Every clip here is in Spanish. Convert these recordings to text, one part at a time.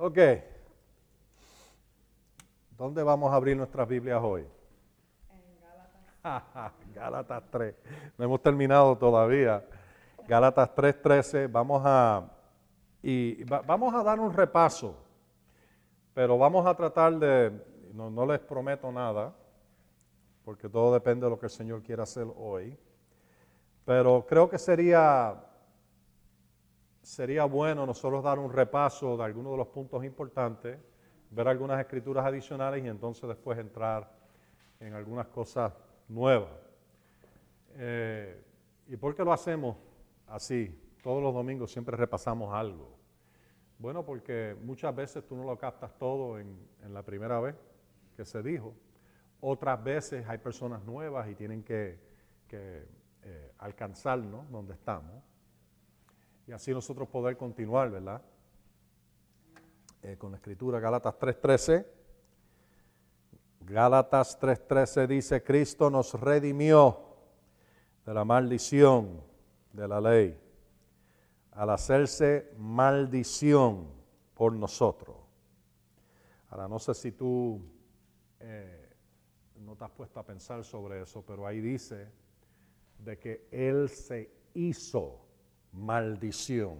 Ok. ¿Dónde vamos a abrir nuestras Biblias hoy? En Gálatas. Gálatas 3. No hemos terminado todavía. Gálatas 3:13. Vamos a y va- vamos a dar un repaso, pero vamos a tratar de no, no les prometo nada, porque todo depende de lo que el Señor quiera hacer hoy. Pero creo que sería sería bueno nosotros dar un repaso de algunos de los puntos importantes, ver algunas escrituras adicionales y entonces después entrar en algunas cosas nuevas. Eh, ¿Y por qué lo hacemos así? Todos los domingos siempre repasamos algo. Bueno, porque muchas veces tú no lo captas todo en, la primera vez que se dijo. Otras veces hay personas nuevas y tienen que, que, eh, alcanzarnos donde estamos. Y así nosotros poder continuar, ¿verdad? Eh, con la escritura, Gálatas 3.13. Gálatas 3.13 dice, Cristo nos redimió de la maldición de la ley, al hacerse maldición por nosotros. Ahora, no sé si tú eh, no te has puesto a pensar sobre eso, pero ahí dice de que Él se hizo maldición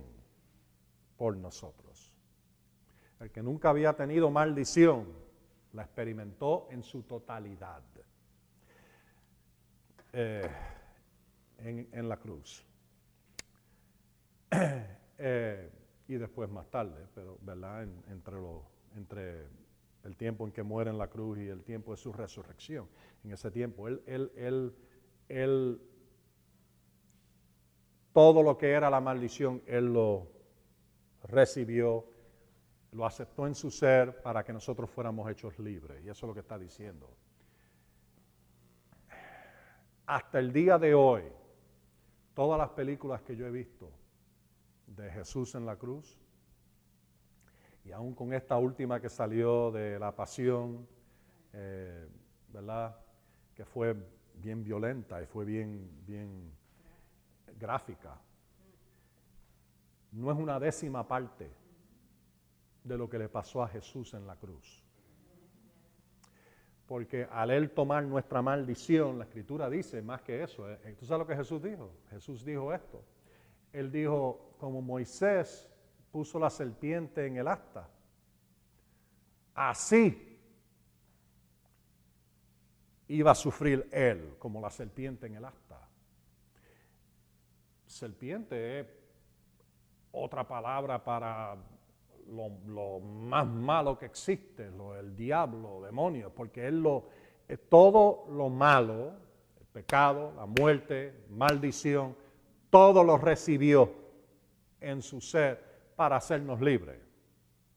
por nosotros. El que nunca había tenido maldición, la experimentó en su totalidad eh, en, la cruz. Eh, y después más tarde, pero ¿verdad? En- entre, entre el tiempo en que muere en la cruz y el tiempo de su resurrección. En ese tiempo, él, él, él, él, todo lo que era la maldición, él lo recibió, lo aceptó en su ser para que nosotros fuéramos hechos libres. Y eso es lo que está diciendo. Hasta el día de hoy, todas las películas que yo he visto de Jesús en la cruz, y aún con esta última que salió de la pasión, eh, ¿verdad? Que fue bien violenta y fue bien, bien gráfica. No es una décima parte de lo que le pasó a Jesús en la cruz. Porque al Él tomar nuestra maldición, la Escritura dice más que eso. eh, ¿Tú sabes lo que Jesús dijo? Jesús dijo esto. Él dijo, como Moisés puso la serpiente en el asta, así iba a sufrir Él, como la serpiente en el asta. Serpiente es otra palabra para lo, más malo que existe, lo, el diablo, demonio, porque él lo, todo lo malo, el pecado, la muerte, maldición, todo lo recibió en su ser para hacernos libres.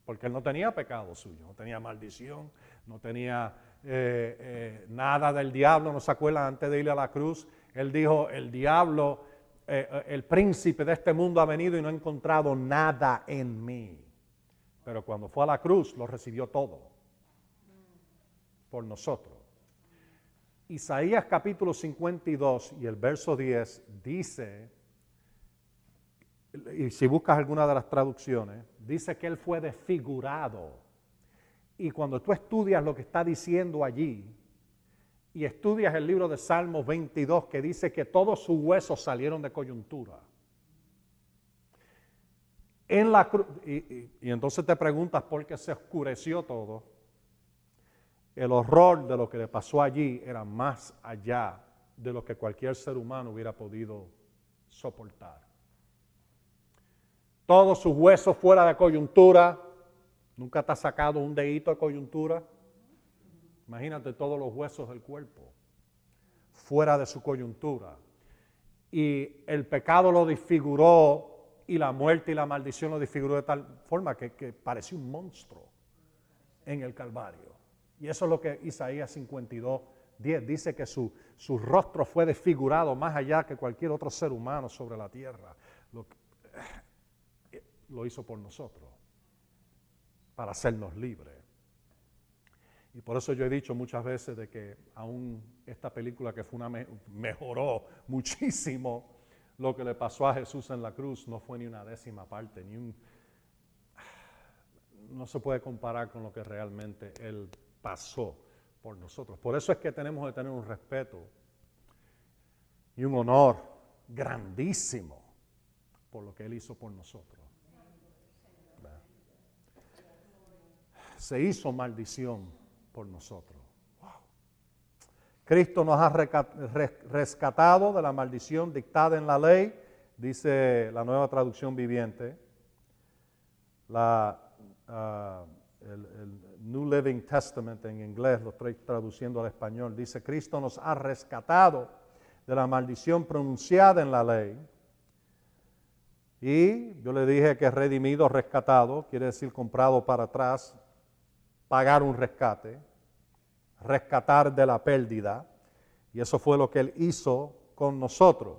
Porque él no tenía pecado suyo, no tenía maldición, no tenía eh, eh, nada del diablo. ¿No se acuerdan antes de ir a la cruz? Él dijo, el diablo, eh, eh, el príncipe de este mundo ha venido y no ha encontrado nada en mí. Pero cuando fue a la cruz lo recibió todo por nosotros. Isaías capítulo 52 y el verso 10 dice, y si buscas alguna de las traducciones, dice que él fue desfigurado. Y cuando tú estudias lo que está diciendo allí, y estudias el libro de Salmos 22 que dice que todos sus huesos salieron de coyuntura. En la y- y entonces te preguntas por qué se oscureció todo. El horror de lo que le pasó allí era más allá de lo que cualquier ser humano hubiera podido soportar. Todos sus huesos fuera de coyuntura. Nunca te ha sacado un dedito de coyuntura. Imagínate todos los huesos del cuerpo fuera de su coyuntura. Y el pecado lo disfiguró y la muerte y la maldición lo disfiguró de tal forma que, que parecía un monstruo en el Calvario. Y eso es lo que Isaías 52, 10 dice que su, su rostro fue desfigurado más allá que cualquier otro ser humano sobre la tierra. Lo, lo hizo por nosotros, para hacernos libres. Y por eso yo he dicho muchas veces de que aún esta película que fue una me- mejoró muchísimo lo que le pasó a Jesús en la cruz no fue ni una décima parte, ni un no se puede comparar con lo que realmente Él pasó por nosotros. Por eso es que tenemos que tener un respeto y un honor grandísimo por lo que Él hizo por nosotros. Se hizo maldición por nosotros. Cristo nos ha rescatado de la maldición dictada en la ley, dice la nueva traducción viviente. La, ah, el, New Living Testament en inglés, lo estoy traduciendo al español, dice, Cristo nos ha rescatado de la maldición pronunciada en la ley y yo le dije que redimido, rescatado, quiere decir comprado para atrás, pagar un rescate, rescatar de la pérdida. Y eso fue lo que Él hizo con nosotros.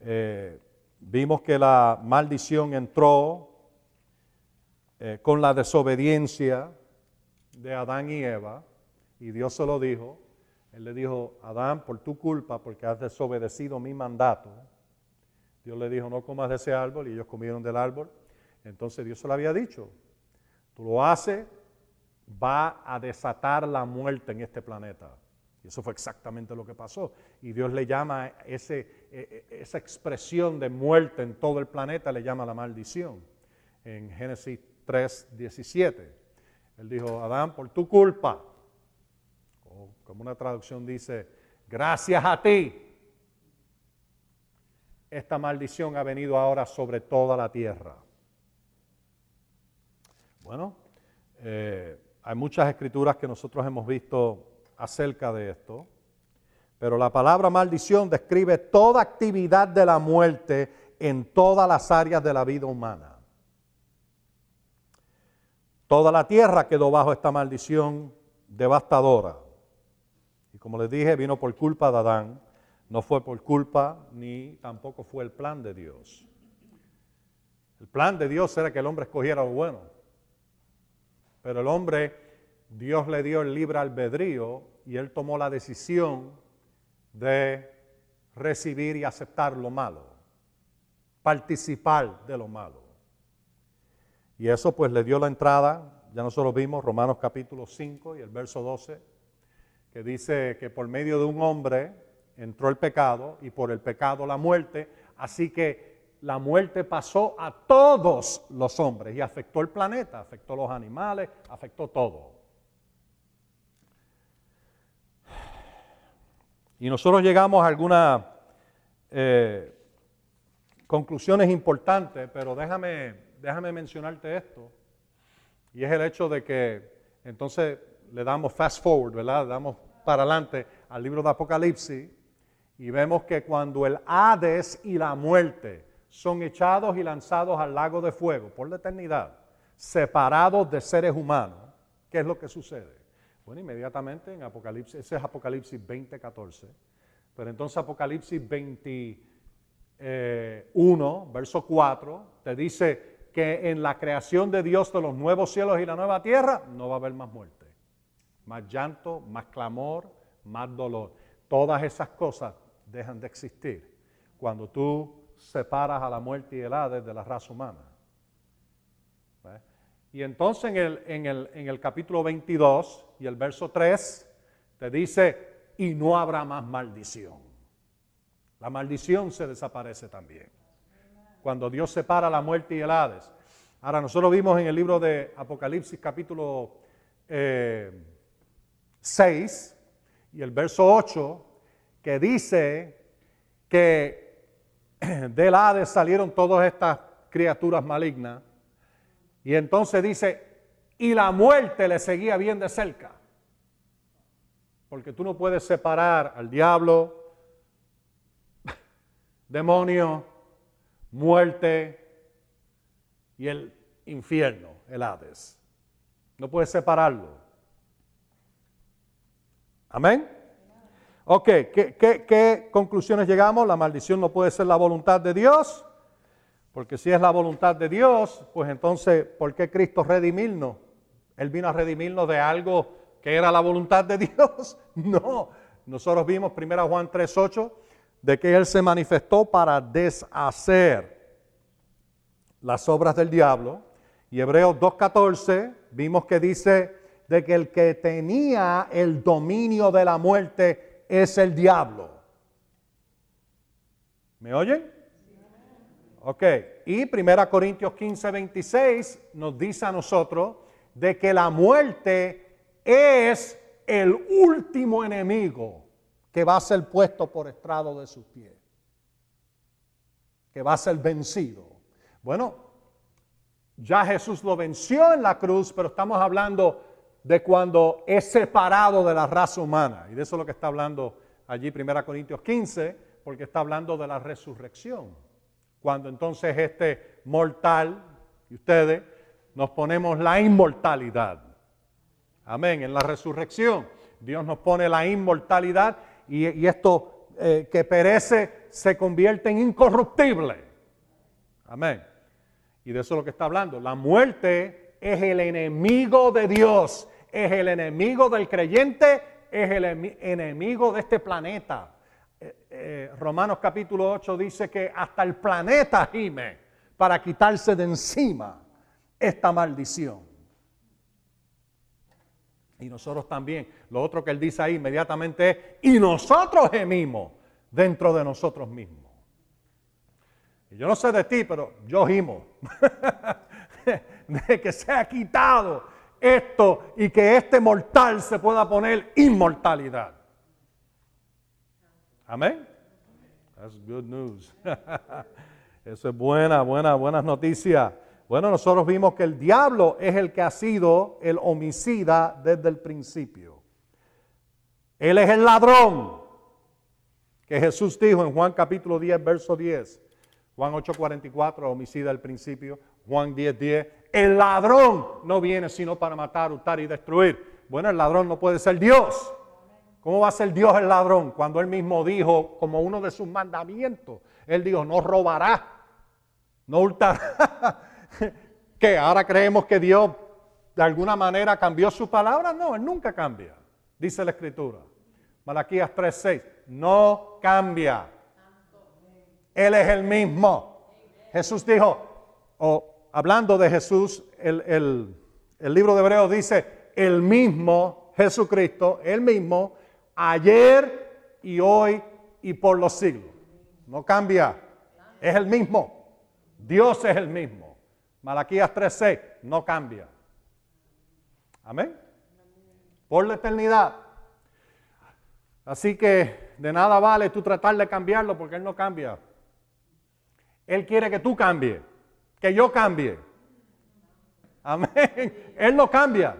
Eh, vimos que la maldición entró eh, con la desobediencia de Adán y Eva, y Dios se lo dijo. Él le dijo, Adán, por tu culpa, porque has desobedecido mi mandato, Dios le dijo, no comas de ese árbol y ellos comieron del árbol. Entonces Dios se lo había dicho, lo haces, va a desatar la muerte en este planeta. Y eso fue exactamente lo que pasó. Y Dios le llama ese, e, e, esa expresión de muerte en todo el planeta, le llama la maldición. En Génesis 3, 17. Él dijo, Adán, por tu culpa, o como una traducción dice, gracias a ti, esta maldición ha venido ahora sobre toda la tierra. Bueno, eh, hay muchas escrituras que nosotros hemos visto acerca de esto, pero la palabra maldición describe toda actividad de la muerte en todas las áreas de la vida humana. Toda la tierra quedó bajo esta maldición devastadora. Y como les dije, vino por culpa de Adán. No fue por culpa ni tampoco fue el plan de Dios. El plan de Dios era que el hombre escogiera lo bueno. Pero el hombre, Dios le dio el libre albedrío y él tomó la decisión de recibir y aceptar lo malo, participar de lo malo. Y eso pues le dio la entrada, ya nosotros vimos Romanos capítulo 5 y el verso 12, que dice que por medio de un hombre entró el pecado y por el pecado la muerte, así que la muerte pasó a todos los hombres y afectó el planeta, afectó los animales, afectó todo. Y nosotros llegamos a algunas eh, conclusiones importantes, pero déjame, déjame mencionarte esto, y es el hecho de que entonces le damos fast forward, ¿verdad? Le damos para adelante al libro de Apocalipsis, y vemos que cuando el Hades y la muerte son echados y lanzados al lago de fuego por la eternidad, separados de seres humanos, ¿qué es lo que sucede? Bueno, inmediatamente en Apocalipsis, ese es Apocalipsis 20, 14. Pero entonces Apocalipsis 21, eh, verso 4, te dice que en la creación de Dios de los nuevos cielos y la nueva tierra no va a haber más muerte, más llanto, más clamor, más dolor. Todas esas cosas dejan de existir cuando tú separas a la muerte y el Hades de la raza humana. Y entonces en el, en, el, en el capítulo 22 y el verso 3 te dice, y no habrá más maldición. La maldición se desaparece también. Cuando Dios separa la muerte y el Hades. Ahora, nosotros vimos en el libro de Apocalipsis capítulo 6 eh, y el verso 8 que dice que del Hades salieron todas estas criaturas malignas. Y entonces dice, y la muerte le seguía bien de cerca. Porque tú no puedes separar al diablo, demonio, muerte y el infierno, el Hades. No puedes separarlo. Amén. Ok, ¿qué, conclusiones llegamos? La maldición no puede ser la voluntad de Dios, porque si es la voluntad de Dios, pues entonces, ¿por qué Cristo redimirnos? Él vino a redimirnos de algo que era la voluntad de Dios. No, nosotros vimos 1 Juan 3.8 de que Él se manifestó para deshacer las obras del diablo Y Hebreos 2.14 vimos que dice de que el que tenía el dominio de la muerte es el diablo. ¿Me oyen? Ok, y 1 Corintios 15, 26 nos dice a nosotros de que la muerte es el último enemigo que va a ser puesto por estrado de sus pies, que va a ser vencido. Bueno, ya Jesús lo venció en la cruz, pero estamos hablando de cuando es separado de la raza humana. Y de eso es lo que está hablando allí 1 Corintios 15, porque está hablando de la resurrección. Cuando entonces este mortal y ustedes nos ponemos la inmortalidad. Amén. En la resurrección Dios nos pone la inmortalidad y, esto eh, que perece se convierte en incorruptible. Amén. Y de eso es lo que está hablando. La muerte es el enemigo de Dios, es el enemigo del creyente, es el enemigo de este planeta. Eh, eh, Romanos capítulo 8 dice que hasta el planeta gime para quitarse de encima esta maldición. Y nosotros también. Lo otro que él dice ahí inmediatamente es, y nosotros gemimos dentro de nosotros mismos. Yo no sé de ti, pero yo gimo. de que se ha quitado esto y que este mortal se pueda poner inmortalidad. Amén. That's good news. Eso es buena, buena, buenas noticias. Bueno, nosotros vimos que el diablo es el que ha sido el homicida desde el principio. Él es el ladrón que Jesús dijo en Juan capítulo 10, verso 10. Juan 8:44, homicida al principio. Juan 10, 10. El ladrón no viene sino para matar, hurtar y destruir. Bueno, el ladrón no puede ser Dios. ¿Cómo va a ser Dios el ladrón cuando él mismo dijo, como uno de sus mandamientos, él dijo, no robará, no hurtará? ¿Qué? ¿Ahora creemos que Dios de alguna manera cambió su palabra? No, él nunca cambia, dice la Escritura. Malaquías 3:6, no cambia. Él es el mismo. Jesús dijo, o hablando de Jesús, el, el libro de Hebreos dice, el mismo Jesucristo, el mismo, ayer y hoy y por los siglos. No cambia. Es el mismo. Dios es el mismo. Malaquías 3:6 no cambia. Amén. Por la eternidad. Así que de nada vale tú tratar de cambiarlo porque Él no cambia. Él quiere que tú cambies, que yo cambie. Amén. Él no cambia.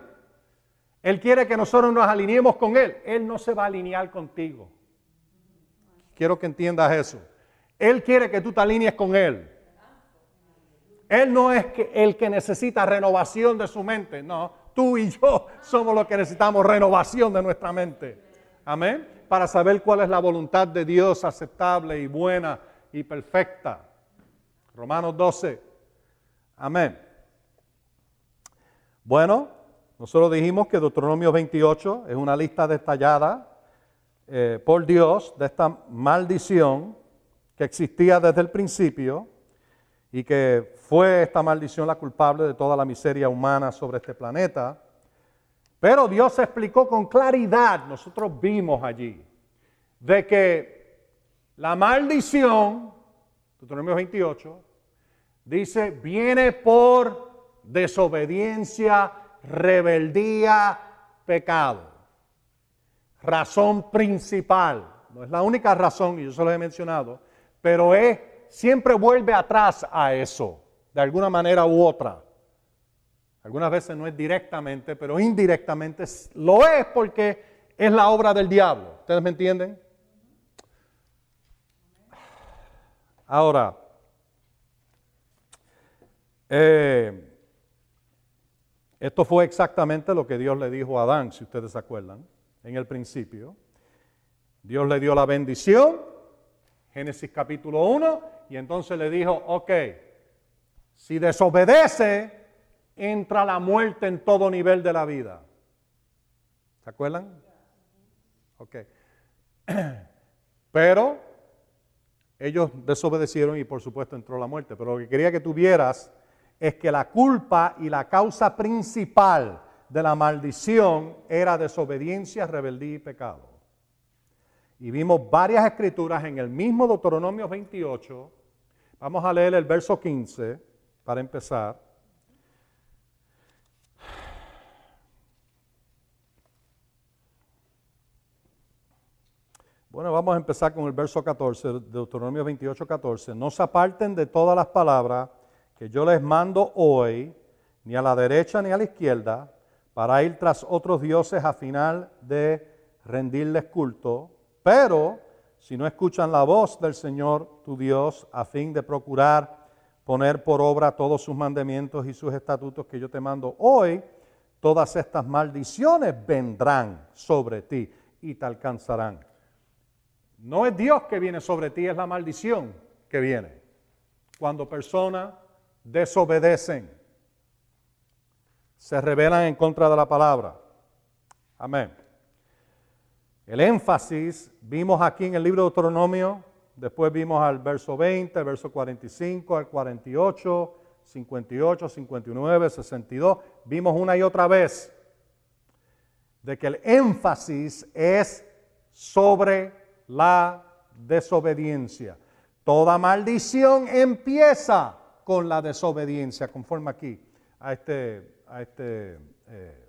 Él quiere que nosotros nos alineemos con Él. Él no se va a alinear contigo. Quiero que entiendas eso. Él quiere que tú te alinees con Él. Él no es el que necesita renovación de su mente. No, tú y yo somos los que necesitamos renovación de nuestra mente. Amén. Para saber cuál es la voluntad de Dios aceptable y buena y perfecta. Romanos 12. Amén. Bueno, nosotros dijimos que Deuteronomio 28 es una lista detallada eh, por Dios de esta maldición que existía desde el principio y que fue esta maldición la culpable de toda la miseria humana sobre este planeta. Pero Dios explicó con claridad, nosotros vimos allí, de que la maldición, Deuteronomio 28, dice, viene por desobediencia rebeldía, pecado. Razón principal. No es la única razón, y yo se lo he mencionado, pero es, siempre vuelve atrás a eso, de alguna manera u otra. Algunas veces no es directamente, pero indirectamente lo es porque es la obra del diablo. ¿Ustedes me entienden? Ahora, eh, esto fue exactamente lo que Dios le dijo a Adán, si ustedes se acuerdan, en el principio. Dios le dio la bendición, Génesis capítulo 1, y entonces le dijo, ok, si desobedece, entra la muerte en todo nivel de la vida. ¿Se acuerdan? Ok. Pero ellos desobedecieron y por supuesto entró la muerte. Pero lo que quería que tuvieras es que la culpa y la causa principal de la maldición era desobediencia, rebeldía y pecado. Y vimos varias escrituras en el mismo Deuteronomio 28. Vamos a leer el verso 15 para empezar. Bueno, vamos a empezar con el verso 14, de Deuteronomio 28, 14. No se aparten de todas las palabras que yo les mando hoy, ni a la derecha ni a la izquierda, para ir tras otros dioses a final de rendirles culto. Pero si no escuchan la voz del Señor tu Dios a fin de procurar poner por obra todos sus mandamientos y sus estatutos que yo te mando hoy, todas estas maldiciones vendrán sobre ti y te alcanzarán. No es Dios que viene sobre ti, es la maldición que viene. Cuando personas desobedecen, se rebelan en contra de la palabra. Amén. El énfasis vimos aquí en el libro de Deuteronomio, después vimos al verso 20, al verso 45, al 48, 58, 59, 62. Vimos una y otra vez de que el énfasis es sobre la desobediencia. Toda maldición empieza con la desobediencia, conforme aquí a, este, a este, eh,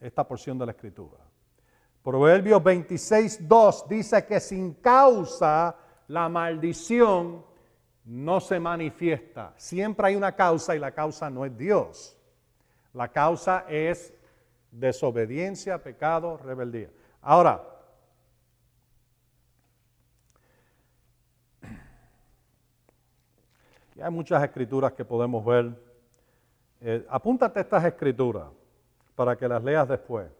esta porción de la escritura. Proverbios 26, 2 dice que sin causa la maldición no se manifiesta. Siempre hay una causa y la causa no es Dios. La causa es desobediencia, pecado, rebeldía. Ahora, hay muchas escrituras que podemos ver. Eh, apúntate estas escrituras para que las leas después.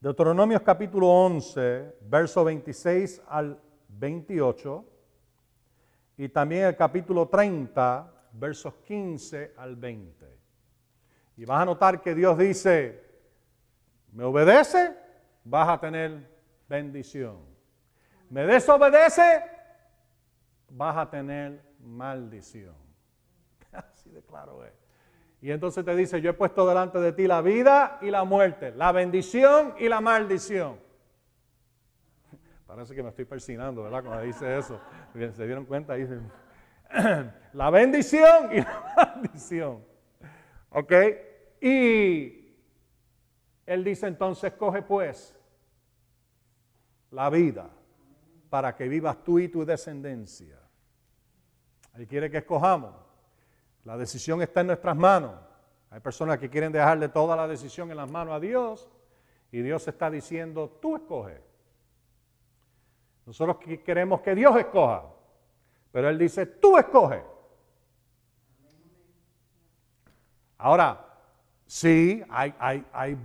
Deuteronomios capítulo 11, verso 26 al 28. Y también el capítulo 30, versos 15 al 20. Y vas a notar que Dios dice, me obedece, vas a tener bendición. Me desobedece, vas a tener maldición. Así de claro es. Y entonces te dice, yo he puesto delante de ti la vida y la muerte, la bendición y la maldición. Parece que me estoy persinando, ¿verdad? Cuando dice eso. ¿Se dieron cuenta? Dice, la bendición y la maldición. ¿Ok? Y él dice entonces, coge pues la vida para que vivas tú y tu descendencia. Él quiere que escojamos. La decisión está en nuestras manos. Hay personas que quieren dejarle toda la decisión en las manos a Dios y Dios está diciendo, tú escoge. Nosotros queremos que Dios escoja, pero Él dice, tú escoge. Ahora, sí, hay, hay, hay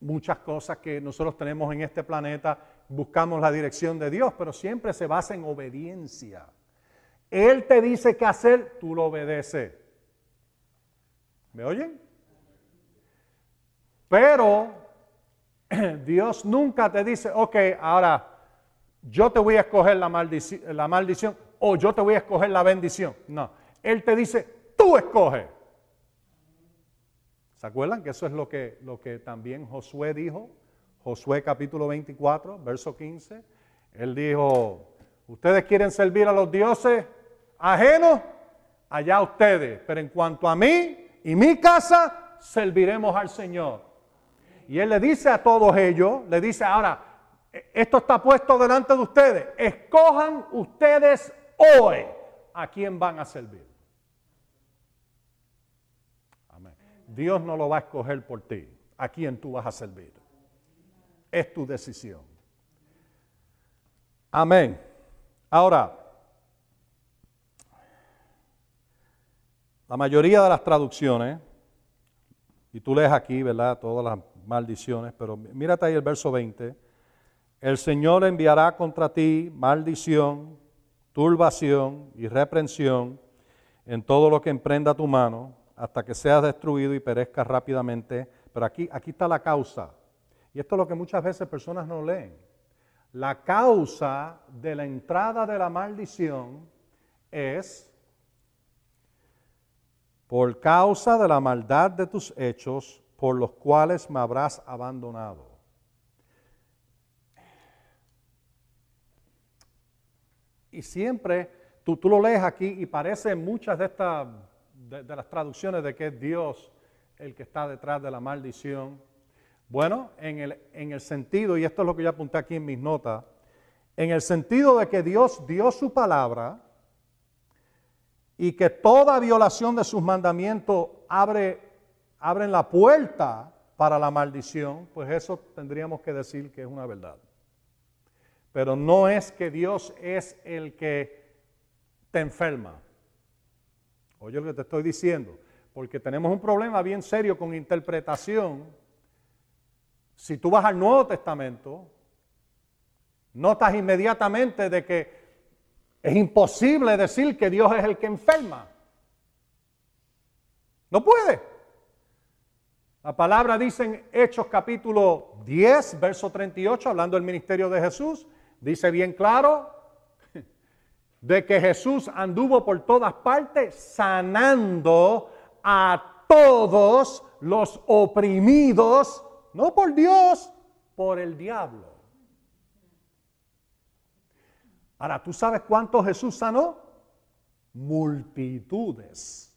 muchas cosas que nosotros tenemos en este planeta, buscamos la dirección de Dios, pero siempre se basa en obediencia. Él te dice qué hacer, tú lo obedeces. ¿Me oyen? Pero Dios nunca te dice, ok, ahora yo te voy a escoger la, maldición o yo te voy a escoger la bendición. No, Él te dice, tú escoges. ¿Se acuerdan que eso es lo que, lo que también Josué dijo? Josué capítulo 24, verso 15. Él dijo, ustedes quieren servir a los dioses, ajeno, allá ustedes. Pero en cuanto a mí y mi casa, serviremos al Señor. Y Él le dice a todos ellos, le dice ahora, esto está puesto delante de ustedes, escojan ustedes hoy a quién van a servir. Amén. Dios no lo va a escoger por ti, a quién tú vas a servir. Es tu decisión. Amén. Ahora, La mayoría de las traducciones, y tú lees aquí, ¿verdad? Todas las maldiciones, pero mírate ahí el verso 20. El Señor enviará contra ti maldición, turbación y reprensión en todo lo que emprenda tu mano, hasta que seas destruido y perezcas rápidamente. Pero aquí, aquí está la causa. Y esto es lo que muchas veces personas no leen. La causa de la entrada de la maldición es por causa de la maldad de tus hechos, por los cuales me habrás abandonado. Y siempre, tú, tú lo lees aquí y parece muchas de estas, de, las traducciones de que es Dios el que está detrás de la maldición. Bueno, en el, en el sentido, y esto es lo que yo apunté aquí en mis notas, en el sentido de que Dios dio su palabra y que toda violación de sus mandamientos abre, la puerta para la maldición, pues eso tendríamos que decir que es una verdad. Pero no es que Dios es el que te enferma. Oye lo que te estoy diciendo, porque tenemos un problema bien serio con interpretación. Si tú vas al Nuevo Testamento, notas inmediatamente de que es imposible decir que Dios es el que enferma. No puede. La palabra dice en Hechos capítulo 10, verso 38, hablando del ministerio de Jesús, Dice bien claro de que Jesús anduvo por todas partes sanando a todos los oprimidos, no por Dios, por el diablo. Ahora, ¿tú sabes cuánto Jesús sanó? Multitudes.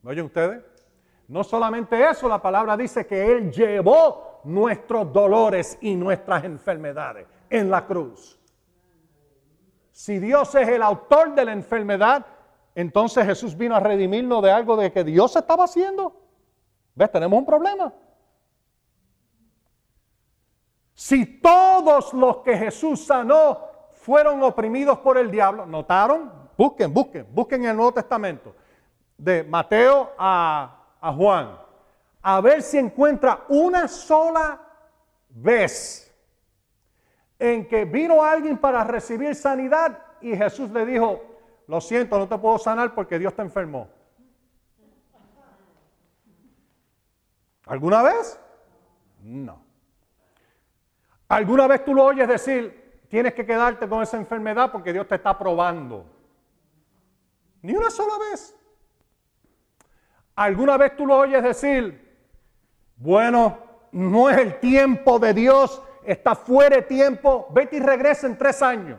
¿Me oyen ustedes? No solamente eso, la palabra dice que Él llevó nuestros dolores y nuestras enfermedades en la cruz. Si Dios es el autor de la enfermedad, entonces Jesús vino a redimirnos de algo de que Dios estaba haciendo. ¿Ves? Tenemos un problema. Si todos los que Jesús sanó fueron oprimidos por el diablo, ¿notaron? Busquen, busquen, busquen el Nuevo Testamento. De Mateo a, a Juan a ver si encuentra una sola vez en que vino alguien para recibir sanidad y Jesús le dijo, lo siento, no te puedo sanar porque Dios te enfermó. ¿Alguna vez? No. ¿Alguna vez tú lo oyes decir, tienes que quedarte con esa enfermedad porque Dios te está probando? Ni una sola vez. ¿Alguna vez tú lo oyes decir, bueno, no es el tiempo de Dios, está fuera de tiempo, vete y regresa en tres años.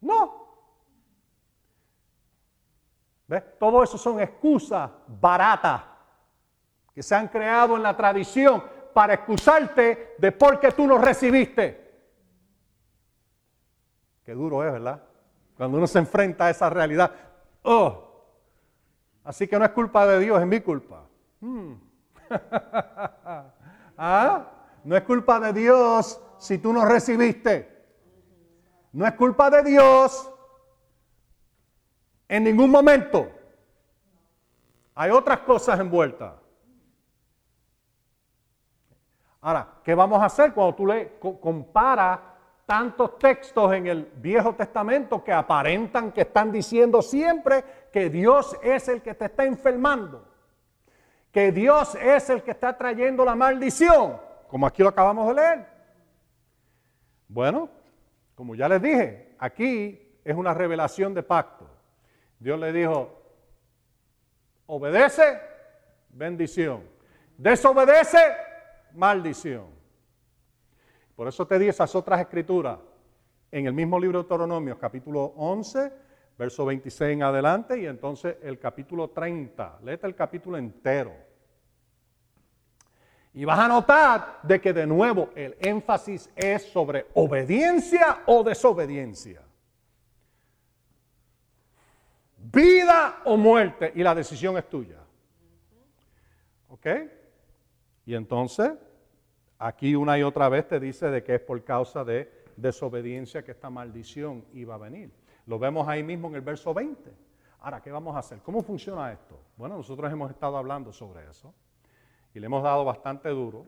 No. ¿Ves? Todo eso son excusas baratas que se han creado en la tradición para excusarte de por qué tú no recibiste. Qué duro es, ¿verdad? Cuando uno se enfrenta a esa realidad. Oh. Así que no es culpa de Dios, es mi culpa. Hmm. ¿Ah? No es culpa de Dios si tú no recibiste. No es culpa de Dios en ningún momento. Hay otras cosas envueltas. Ahora, ¿qué vamos a hacer cuando tú le comparas tantos textos en el Viejo Testamento que aparentan que están diciendo siempre que Dios es el que te está enfermando? que Dios es el que está trayendo la maldición, como aquí lo acabamos de leer. Bueno, como ya les dije, aquí es una revelación de pacto. Dios le dijo, obedece, bendición. Desobedece, maldición. Por eso te di esas otras escrituras en el mismo libro de Deuteronomio, capítulo 11, verso 26 en adelante, y entonces el capítulo 30. Léete el capítulo entero. Y vas a notar de que de nuevo el énfasis es sobre obediencia o desobediencia. Vida o muerte, y la decisión es tuya. ¿Ok? Y entonces, aquí una y otra vez te dice de que es por causa de desobediencia que esta maldición iba a venir. Lo vemos ahí mismo en el verso 20. Ahora, ¿qué vamos a hacer? ¿Cómo funciona esto? Bueno, nosotros hemos estado hablando sobre eso y le hemos dado bastante duro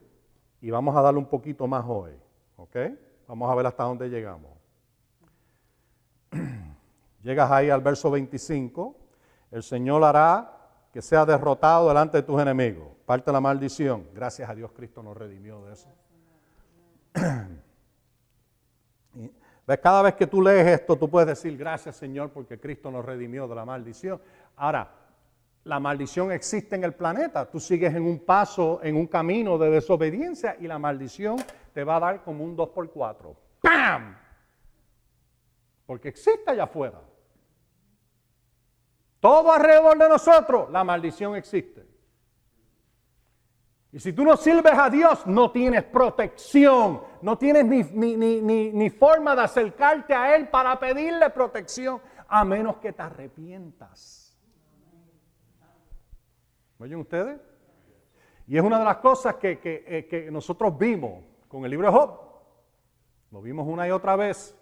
y vamos a darle un poquito más hoy. ¿Ok? Vamos a ver hasta dónde llegamos. Llegas ahí al verso 25. El Señor hará que sea derrotado delante de tus enemigos. Parte la maldición. Gracias a Dios Cristo nos redimió de eso. ¿Ves? Cada vez que tú lees esto, tú puedes decir gracias Señor porque Cristo nos redimió de la maldición. Ahora, la maldición existe en el planeta. Tú sigues en un paso, en un camino de desobediencia y la maldición te va a dar como un 2x4. ¡Pam! Porque existe allá afuera. Todo alrededor de nosotros, la maldición existe. Y si tú no sirves a Dios, no tienes protección, no tienes ni, ni, forma de acercarte a Él para pedirle protección, a menos que te arrepientas. ¿Oyen ustedes? Y es una de las cosas que, que, eh, nosotros vimos con el libro de Job. Lo vimos una y otra vez.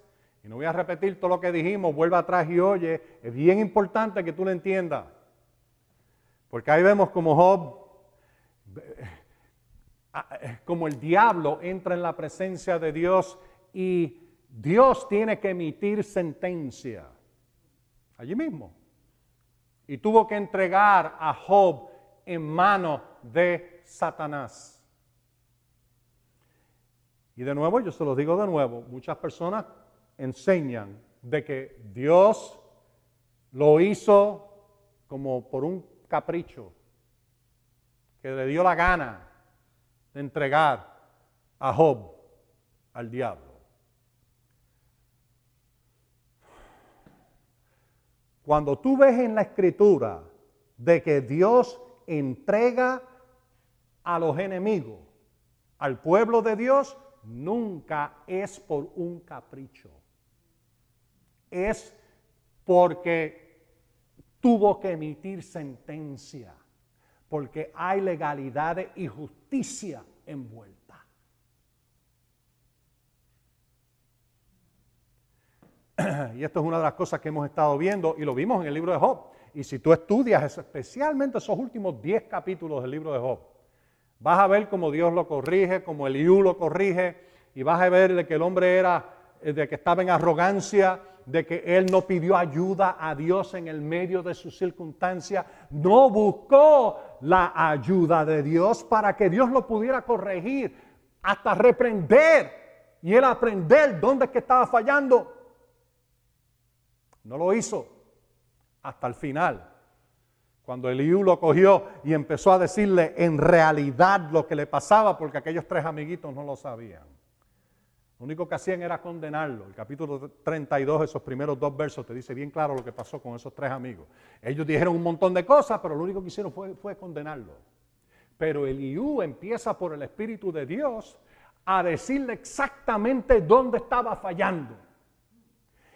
Y no voy a repetir todo lo que dijimos, vuelve atrás y oye. Es bien importante que tú lo entiendas. Porque ahí vemos como Job como el diablo entra en la presencia de Dios y Dios tiene que emitir sentencia. Allí mismo. Y tuvo que entregar a Job en manos de Satanás. Y de nuevo, yo se lo digo de nuevo, muchas personas enseñan de que Dios lo hizo como por un capricho, que le dio la gana de entregar a Job al diablo. Cuando tú ves en la escritura de que Dios entrega a los enemigos al pueblo de Dios, nunca es por un capricho. Es porque tuvo que emitir sentencia porque hay legalidad y justicia envuelta. Y esto es una de las cosas que hemos estado viendo y lo vimos en el libro de Job. Y si tú estudias especialmente esos últimos 10 capítulos del libro de Job, vas a ver cómo Dios lo corrige, cómo Eliú lo corrige, y vas a ver de que el hombre era, eh, de que estaba en arrogancia, de que él no pidió ayuda a Dios en el medio de su circunstancia, no buscó la ayuda de Dios para que Dios lo pudiera corregir, hasta reprender y él aprender dónde es que estaba fallando. No lo hizo hasta el final, cuando Eliú lo cogió y empezó a decirle en realidad lo que le pasaba, porque aquellos tres amiguitos no lo sabían. Lo único que hacían era condenarlo. El capítulo 32, esos primeros dos versos, te dice bien claro lo que pasó con esos tres amigos. Ellos dijeron un montón de cosas, pero lo único que hicieron fue, condenarlo. Pero Eliú empieza por el Espíritu de Dios a decirle exactamente dónde estaba fallando.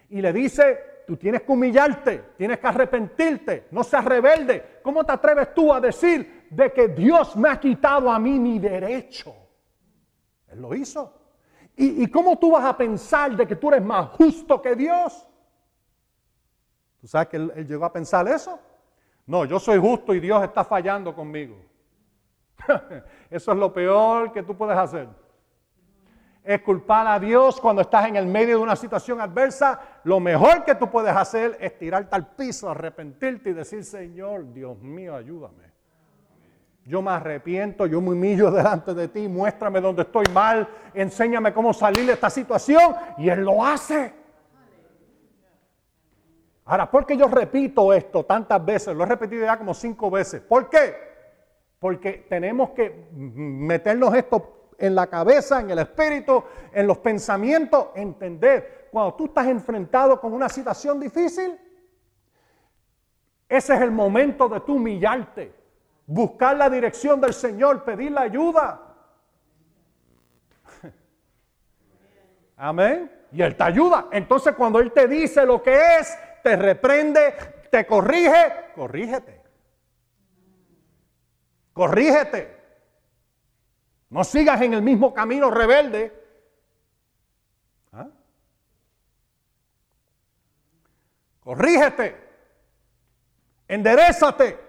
Y le dice, tú tienes que humillarte, tienes que arrepentirte, no seas rebelde. ¿Cómo te atreves tú a decir de que Dios me ha quitado a mí mi derecho? Él lo hizo. ¿Y, cómo tú vas a pensar de que tú eres más justo que Dios? ¿Tú sabes que él, llegó a pensar eso? No, yo soy justo y Dios está fallando conmigo. eso es lo peor que tú puedes hacer. Es culpar a Dios cuando estás en el medio de una situación adversa. Lo mejor que tú puedes hacer es tirarte al piso, arrepentirte y decir, Señor, Dios mío, ayúdame. Yo me arrepiento, yo me humillo delante de ti, muéstrame dónde estoy mal, enséñame cómo salir de esta situación. Y Él lo hace. Ahora, ¿por qué yo repito esto tantas veces? Lo he repetido ya como cinco veces. ¿Por qué? Porque tenemos que meternos esto en la cabeza, en el espíritu, en los pensamientos, entender. Cuando tú estás enfrentado con una situación difícil, ese es el momento de tú humillarte buscar la dirección del Señor, pedir la ayuda. Amén. Y Él te ayuda. Entonces cuando Él te dice lo que es, te reprende, te corrige, corrígete. Corrígete. No sigas en el mismo camino rebelde. ¿Ah? Corrígete. Enderezate.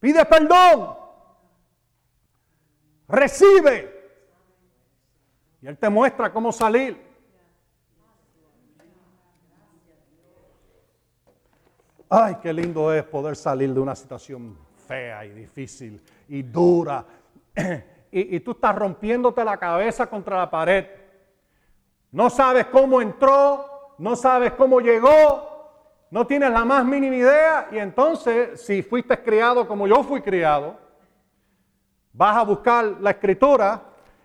Pide perdón. Recibe. Y Él te muestra cómo salir. Ay, qué lindo es poder salir de una situación fea y difícil y dura. y, y tú estás rompiéndote la cabeza contra la pared. No sabes cómo entró, no sabes cómo llegó, no tienes la más mínima idea y entonces si fuiste criado como yo fui criado, vas a buscar la escritura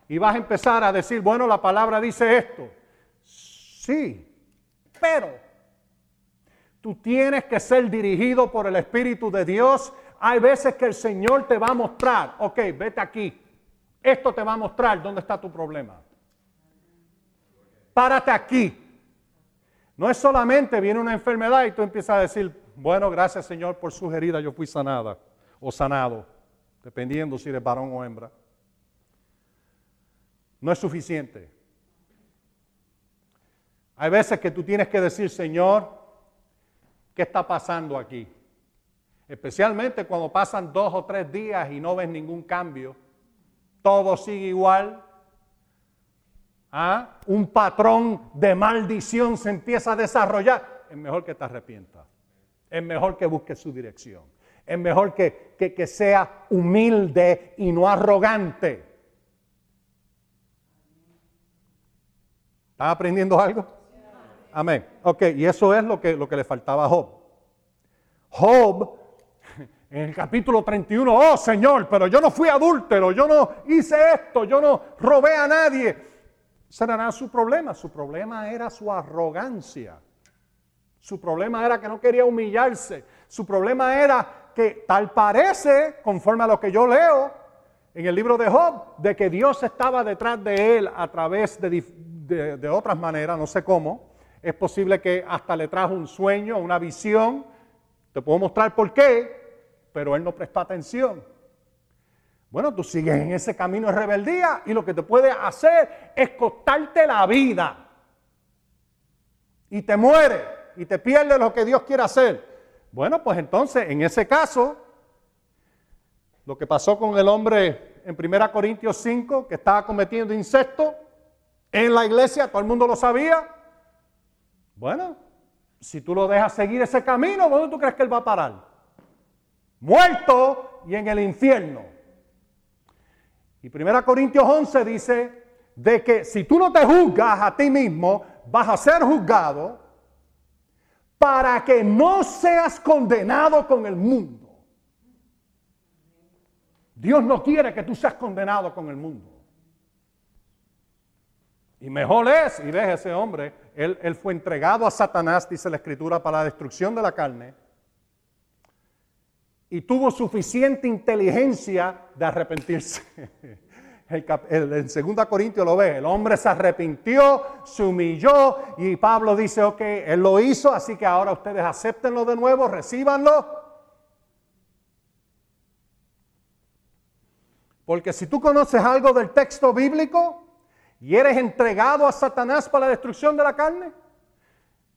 y vas a empezar a decir, bueno, la palabra dice esto. Sí, pero tú tienes que ser dirigido por el Espíritu de Dios. Hay veces que el Señor te va a mostrar, ok, vete aquí. Esto te va a mostrar dónde está tu problema párate aquí. No es solamente viene una enfermedad y tú empiezas a decir, bueno, gracias Señor por su herida, yo fui sanada o sanado, dependiendo si eres varón o hembra. No es suficiente. Hay veces que tú tienes que decir, Señor, ¿qué está pasando aquí? Especialmente cuando pasan dos o tres días y no ves ningún cambio. Todo sigue igual. ¿Ah? un patrón de maldición se empieza a desarrollar, es mejor que te arrepientas. Es mejor que busques su dirección. Es mejor que, que, sea humilde y no arrogante. ¿Estás aprendiendo algo? Amén. Ok, y eso es lo que, lo que le faltaba a Job. Job, en el capítulo 31, oh Señor, pero yo no fui adúltero, yo no hice esto, yo no robé a nadie. Era su problema, su problema era su arrogancia. Su problema era que no quería humillarse. Su problema era que tal parece, conforme a lo que yo leo en el libro de Job, de que Dios estaba detrás de él a través de, de, otras maneras, no sé cómo. Es posible que hasta le trajo un sueño, una visión. Te puedo mostrar por qué, pero él no prestó atención. Bueno, tú sigues en ese camino de rebeldía y lo que te puede hacer es costarte la vida. Y te mueres y te pierdes lo que Dios quiere hacer. Bueno, pues entonces, en ese caso, lo que pasó con el hombre en 1 Corintios 5, que estaba cometiendo incesto en la iglesia, todo el mundo lo sabía. Bueno, si tú lo dejas seguir ese camino, ¿dónde tú crees que él va a parar? Muerto y en el infierno. Y 1 Corintios 11 dice de que si tú no te juzgas a ti mismo, vas a ser juzgado para que no seas condenado con el mundo. Dios no quiere que tú seas condenado con el mundo. Y mejor es, y ves ese hombre, él, él, fue entregado a Satanás, dice la escritura, para la destrucción de la carne. Y tuvo suficiente inteligencia de arrepentirse. En 2 Corintios lo ve, el hombre se arrepintió, se humilló y Pablo dice, ok, él lo hizo, así que ahora ustedes acéptenlo de nuevo, recíbanlo. Porque si tú conoces algo del texto bíblico y eres entregado a Satanás para la destrucción de la carne,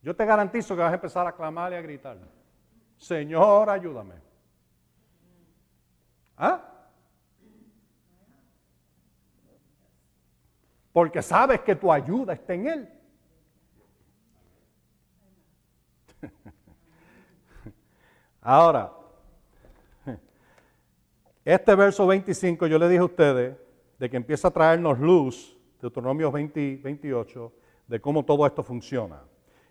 yo te garantizo que vas a empezar a clamar y a gritar, Señor, ayúdame. ¿Ah? porque sabes que tu ayuda está en Él. Ahora, este verso 25 yo le dije a ustedes de que empieza a traernos luz, Deuteronomio 20, 28, de cómo todo esto funciona.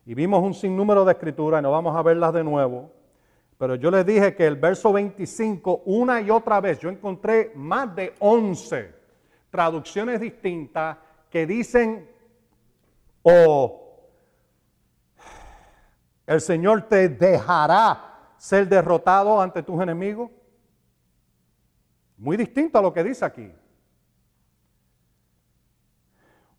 Y vimos un sinnúmero de escrituras, no vamos a verlas de nuevo, pero yo les dije que el verso 25, una y otra vez, yo encontré más de 11 traducciones distintas que dicen, o el Señor te dejará ser derrotado ante tus enemigos. Muy distinto a lo que dice aquí.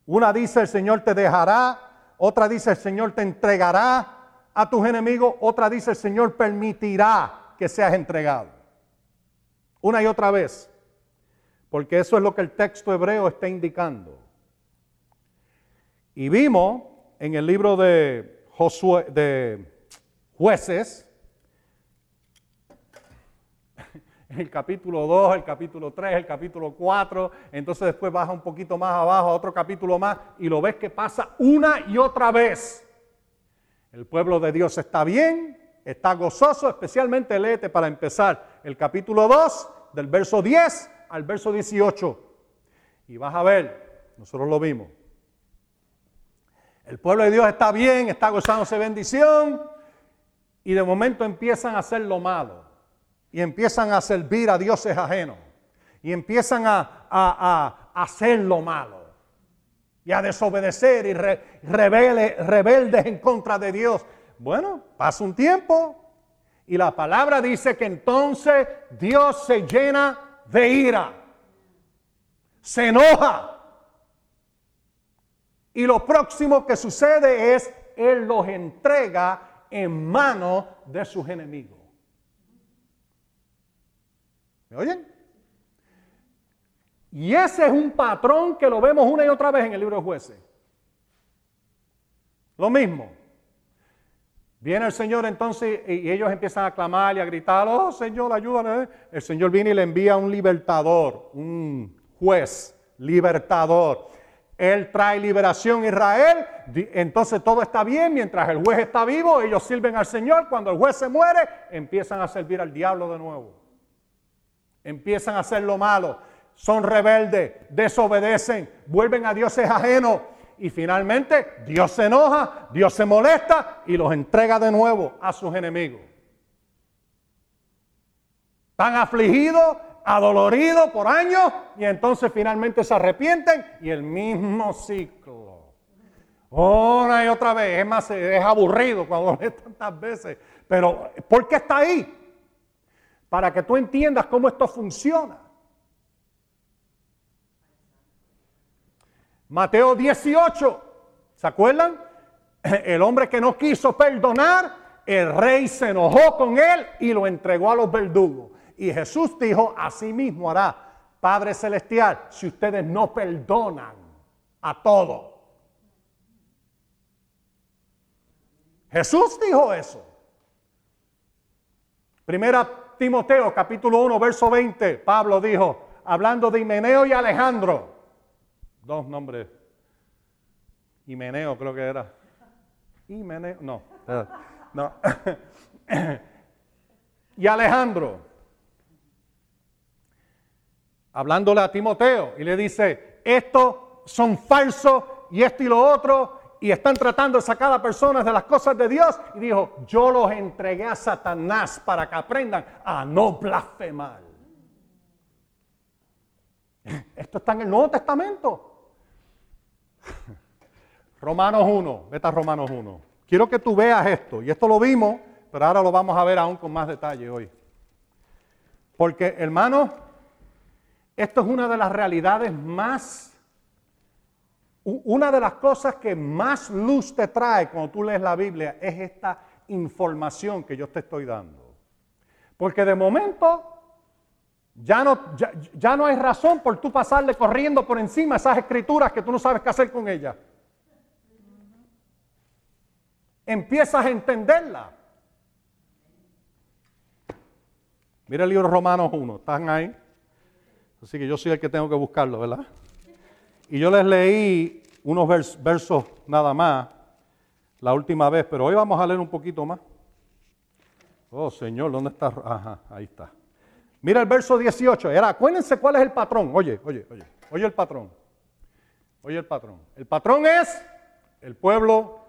Una dice el Señor te dejará, otra dice el Señor te entregará a tus enemigos, otra dice el Señor permitirá que seas entregado. Una y otra vez, porque eso es lo que el texto hebreo está indicando. Y vimos en el libro de, Josué, de jueces, el capítulo 2, el capítulo 3, el capítulo 4, entonces después baja un poquito más abajo a otro capítulo más y lo ves que pasa una y otra vez. El pueblo de Dios está bien, está gozoso, especialmente léete para empezar el capítulo 2 del verso 10 al verso 18 y vas a ver, nosotros lo vimos, El pueblo de Dios está bien, está gozándose bendición y de momento empiezan a hacer lo malo y empiezan a servir a dioses ajenos y empiezan a, hacer lo malo y a desobedecer y rebeldes en contra de Dios. Bueno, pasa un tiempo y la palabra dice que entonces Dios se llena de ira, se enoja y lo próximo que sucede es, Él los entrega en manos de sus enemigos. ¿Me oyen? Y ese es un patrón que lo vemos una y otra vez en el libro de jueces. Lo mismo. Viene el Señor entonces y ellos empiezan a clamar y a gritar, oh Señor, ayúdame. El Señor viene y le envía un libertador, un juez libertador. Él trae liberación a Israel, entonces todo está bien, mientras el juez está vivo, ellos sirven al Señor, cuando el juez se muere, empiezan a servir al diablo de nuevo. Empiezan a hacer lo malo, son rebeldes, desobedecen, vuelven a dioses ajenos y finalmente Dios se enoja, Dios se molesta y los entrega de nuevo a sus enemigos. Están afligidos, adolorido por años y entonces finalmente se arrepienten y el mismo ciclo. Una y otra vez, es más, es aburrido cuando lo ves tantas veces, pero ¿por qué está ahí? Para que tú entiendas cómo esto funciona. Mateo 18, ¿se acuerdan? El hombre que no quiso perdonar, el rey se enojó con él y lo entregó a los verdugos. Y Jesús dijo, así mismo hará Padre Celestial si ustedes no perdonan a todo. Jesús dijo eso. Primera Timoteo capítulo 1 verso 20, Pablo dijo, hablando de Himeneo y Alejandro, dos nombres, Himeneo creo que era, Himeneo, no, no, y Alejandro, hablándole a Timoteo y le dice, estos son falsos y esto y lo otro, y están tratando de sacar a personas de las cosas de Dios. Y dijo, yo los entregué a Satanás para que aprendan a no blasfemar. Esto está en el Nuevo Testamento. Romanos 1, vete a Romanos 1. Quiero que tú veas esto, y esto lo vimos, pero ahora lo vamos a ver aún con más detalle hoy. Porque, hermanos, esto es una de las realidades más, una de las cosas que más luz te trae cuando tú lees la Biblia es esta información que yo te estoy dando. Porque de momento ya no, ya, no hay razón por tú pasarle corriendo por encima esas escrituras que tú no sabes qué hacer con ellas. Empiezas a entenderla. Mira el libro Romanos 1, ¿están ahí? Así que yo soy el que tengo que buscarlo, ¿verdad? Y yo les leí unos versos nada más la última vez, pero hoy vamos a leer un poquito más. Oh, Señor, ¿dónde está? Ajá, ahí está. Mira el verso 18. Era, acuérdense cuál es el patrón. Oye, oye, oye. Oye el patrón. Oye el patrón. El patrón es el pueblo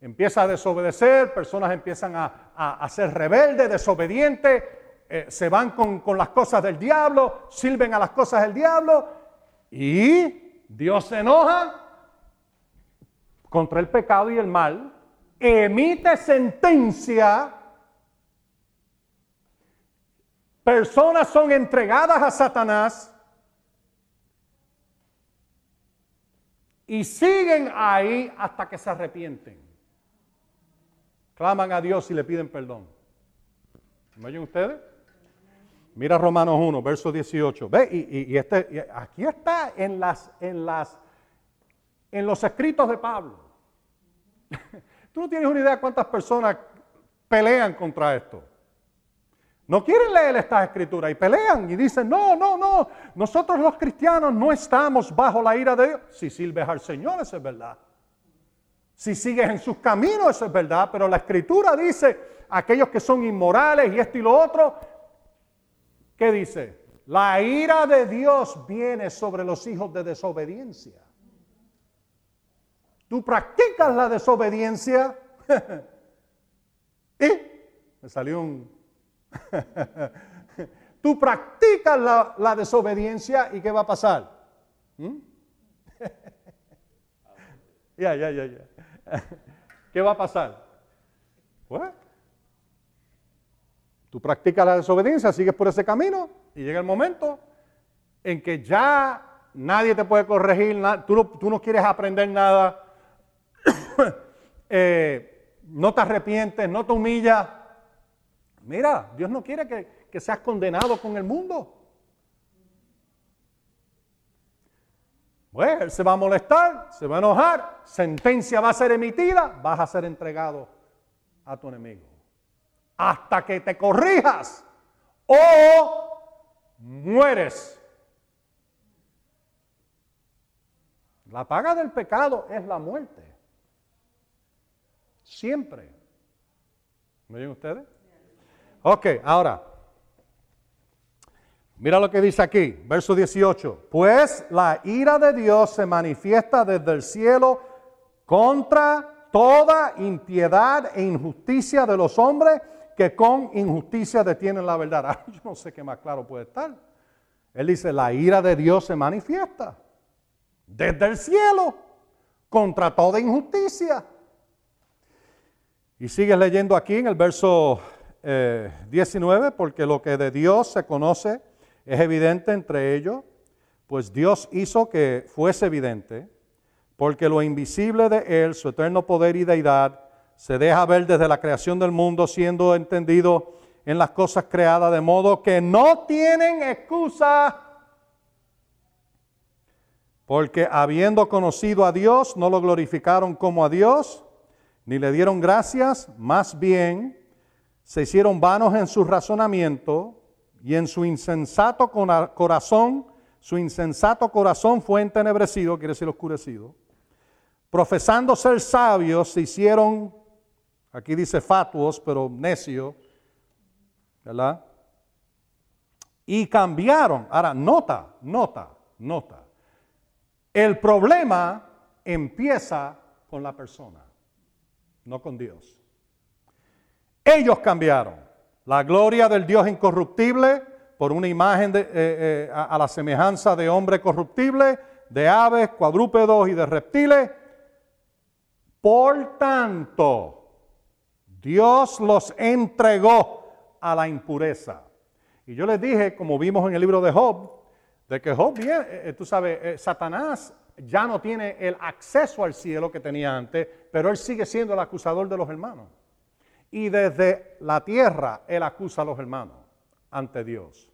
empieza a desobedecer, personas empiezan a, a ser rebeldes, desobedientes, eh, se van con, las cosas del diablo, sirven a las cosas del diablo y Dios se enoja contra el pecado y el mal, emite sentencia, personas son entregadas a Satanás y siguen ahí hasta que se arrepienten. Claman a Dios y le piden perdón. ¿Me oyen ustedes? Mira Romanos 1, verso 18. Ve, y, este, aquí está en, las, en, las, en los escritos de Pablo. Tú no tienes una idea cuántas personas pelean contra esto. No quieren leer estas escrituras y pelean y dicen, no, no, no, nosotros los cristianos no estamos bajo la ira de Dios. Si sirves al Señor, eso es verdad. Si sigues en sus caminos, eso es verdad. Pero la escritura dice, aquellos que son inmorales y esto y lo otro, ¿Qué dice? La ira de Dios viene sobre los hijos de desobediencia. tú practicas la desobediencia. y me salió un... tú practicas la, desobediencia y ¿qué va a pasar? ¿Mm? Ya, ya, ya, ya. ¿Qué va a pasar? Pues, tú practicas la desobediencia, sigues por ese camino y llega el momento en que ya nadie te puede corregir, tú, no, tú no quieres aprender nada, eh, no te arrepientes, no te humillas. Mira, Dios no quiere que, que seas condenado con el mundo. Pues él se va a molestar, se va a enojar, sentencia va a ser emitida, vas a ser entregado a tu enemigo. Hasta que te corrijas o mueres. La paga del pecado es la muerte. Siempre. ¿Me oyen ustedes? Ok, ahora. Mira lo que dice aquí, verso 18. Pues la ira de Dios se manifiesta desde el cielo contra toda impiedad e injusticia de los hombres que con injusticia detienen la verdad. Ah, yo no sé qué más claro puede estar. Él dice, la ira de Dios se manifiesta desde el cielo contra toda injusticia. Y sigues leyendo aquí en el verso 19, eh, porque lo que de Dios se conoce es evidente entre ellos, pues Dios hizo que fuese evidente, porque lo invisible de Él, su eterno poder y deidad, se deja ver desde la creación del mundo, siendo entendido en las cosas creadas, de modo que no tienen excusa, porque habiendo conocido a Dios, no lo glorificaron como a Dios, ni le dieron gracias, más bien se hicieron vanos en su razonamiento y en su insensato corazón, su insensato corazón fue entenebrecido, quiere decir oscurecido. Profesando ser sabios, se hicieron, aquí dice fatuos, pero necio, ¿verdad? Y cambiaron. Ahora, nota, nota, nota. El problema empieza con la persona, no con Dios. Ellos cambiaron la gloria del Dios incorruptible por una imagen eh, eh, a, la semejanza de hombre corruptible, de aves, cuadrúpedos y de reptiles. Por tanto, Dios los entregó a la impureza. Y yo les dije, como vimos en el libro de Job, de que Job, bien, eh, tú sabes, Satanás ya no tiene el acceso al cielo que tenía antes, pero él sigue siendo el acusador de los hermanos. Y desde la tierra Él acusa a los hermanos ante Dios.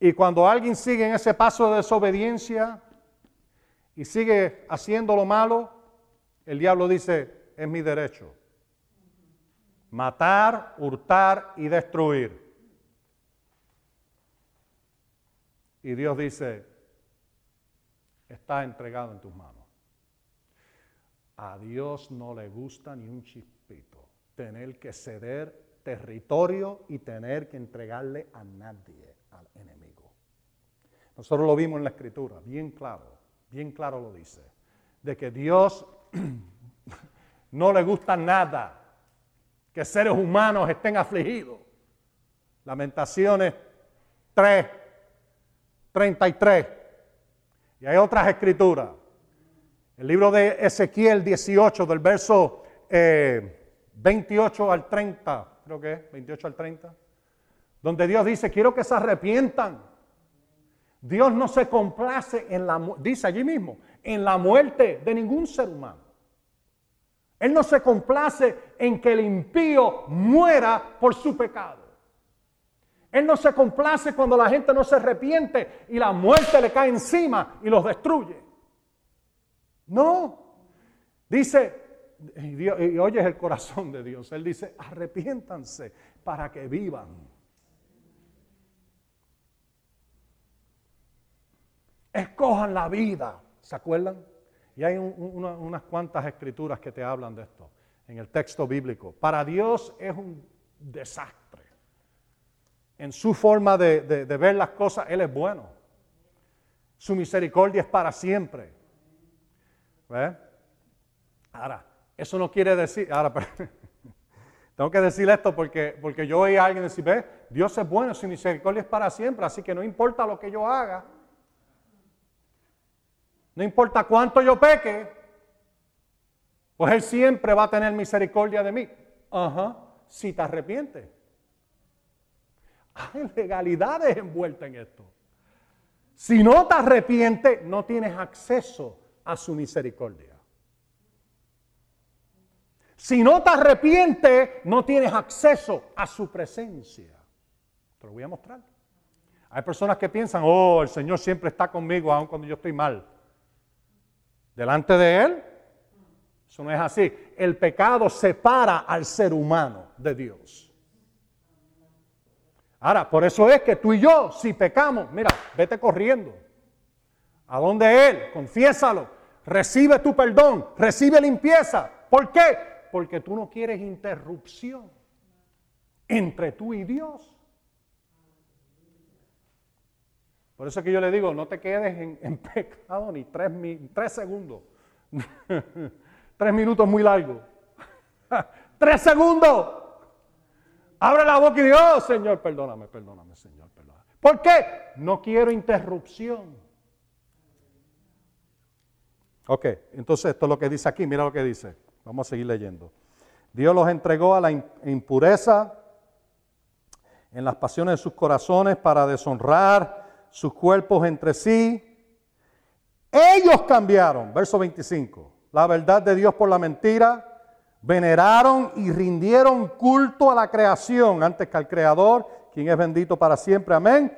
Y cuando alguien sigue en ese paso de desobediencia y sigue haciendo lo malo, el diablo dice, es mi derecho. Matar, hurtar y destruir. Y Dios dice, está entregado en tus manos. A Dios no le gusta ni un chispito tener que ceder territorio y tener que entregarle a nadie al enemigo. Nosotros lo vimos en la escritura, bien claro, bien claro lo dice, de que Dios no le gusta nada que seres humanos estén afligidos. Lamentaciones 3, 33. Y hay otras escrituras. El libro de Ezequiel 18, del verso eh, 28 al 30, creo que es, 28 al 30, donde Dios dice, quiero que se arrepientan. Dios no se complace en la, dice allí mismo, en la muerte de ningún ser humano. Él no se complace en que el impío muera por su pecado. Él no se complace cuando la gente no se arrepiente y la muerte le cae encima y los destruye. No. Dice, y, oyes el corazón de Dios. Él dice, arrepiéntanse para que vivan. Escojan la vida. ¿Se acuerdan? Y hay unas cuantas escrituras que te hablan de esto en el texto bíblico. Para Dios es un desastre. En su forma de, de ver las cosas, Él es bueno. Su misericordia es para siempre. ¿Ves? Ahora, eso no quiere decir, ahora, tengo que decir esto porque, porque yo oí a alguien decir, ve, Dios es bueno, su misericordia es para siempre, así que no importa lo que yo haga, no importa cuánto yo peque, pues Él siempre va a tener misericordia de mí. Ajá, si te arrepientes. Hay legalidades envueltas en esto. Si no te arrepientes, no tienes acceso a su misericordia. Si no te arrepientes, no tienes acceso a su presencia. Te lo voy a mostrar. Hay personas que piensan, oh, el Señor siempre está conmigo aun cuando yo estoy mal. Delante de Él, eso no es así. El pecado separa al ser humano de Dios. Ahora, por eso es que tú y yo, si pecamos, mira, vete corriendo. ¿A dónde Él? Confiésalo. Recibe tu perdón, recibe limpieza. ¿Por qué? Porque tú no quieres interrupción entre tú y Dios. Por eso es que yo le digo, no te quedes en, pecado ni tres, tres segundos. tres minutos muy largos. tres segundos. Abre la boca y dice, oh Señor, perdóname, perdóname, Señor, perdóname. ¿Por qué? No quiero interrupción. Ok, entonces esto es lo que dice aquí, mira lo que dice. Vamos a seguir leyendo. Dios los entregó a la impureza en las pasiones de sus corazones para deshonrar sus cuerpos entre sí. Ellos cambiaron, verso 25, la verdad de Dios por la mentira veneraron y rindieron culto a la creación antes que al Creador, quien es bendito para siempre. Amén.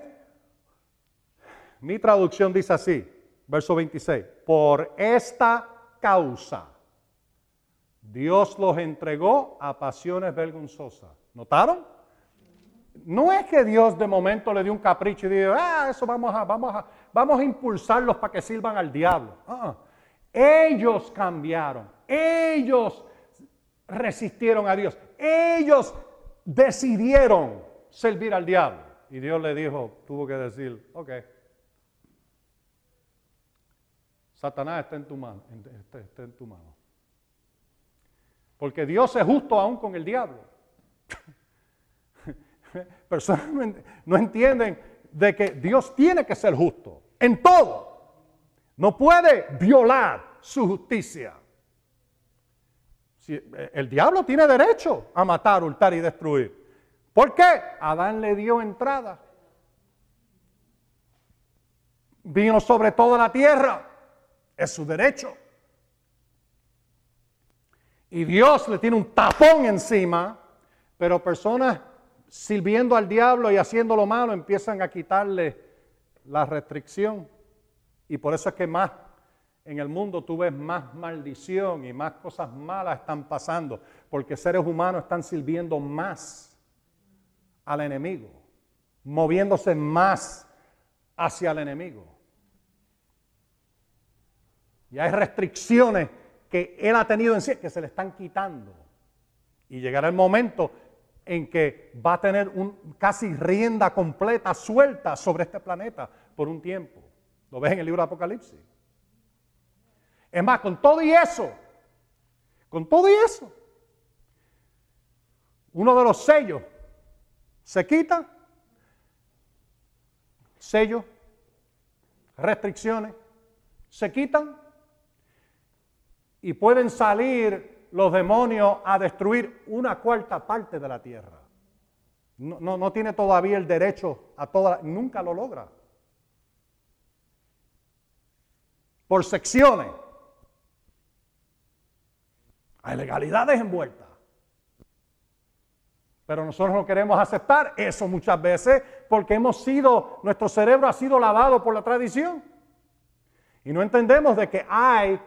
Mi traducción dice así, verso 26, por esta causa Dios los entregó a pasiones vergonzosas. ¿Notaron? No es que Dios de momento le dio un capricho y dijo, ah, eso vamos a, vamos a, vamos a impulsarlos para que sirvan al diablo. Ah, ellos cambiaron, ellos resistieron a Dios. Ellos decidieron servir al diablo. Y Dios le dijo, tuvo que decir, ok, Satanás está en tu mano, está, en tu mano. Porque Dios es justo aún con el diablo. Personas no entienden de que Dios tiene que ser justo en todo. No puede violar su justicia. Eh, el diablo tiene derecho a matar, hurtar y destruir. ¿Por qué? Adán le dio entrada. Vino sobre toda la tierra. Es su derecho. Y Dios le tiene un tapón encima, pero personas sirviendo al diablo y haciendo lo malo empiezan a quitarle la restricción. Y por eso es que más en el mundo tú ves más maldición y más cosas malas están pasando, porque seres humanos están sirviendo más al enemigo, moviéndose más hacia el enemigo. Y hay restricciones que él ha tenido en sí que se le están quitando. Y llegará el momento en que va a tener un, casi rienda completa, suelta sobre este planeta por un tiempo. Lo ves en el libro de Apocalipsis. Es más, con todo y eso, con todo y eso, uno de los sellos se quita, sellos, restricciones, se quitan y pueden salir los demonios a destruir una cuarta parte de la tierra. No, no, tiene todavía el derecho a toda, nunca lo logra. Por secciones. Hay legalidades envueltas. Pero nosotros no queremos aceptar eso muchas veces porque hemos sido, nuestro cerebro ha sido lavado por la tradición. Y no entendemos de que hay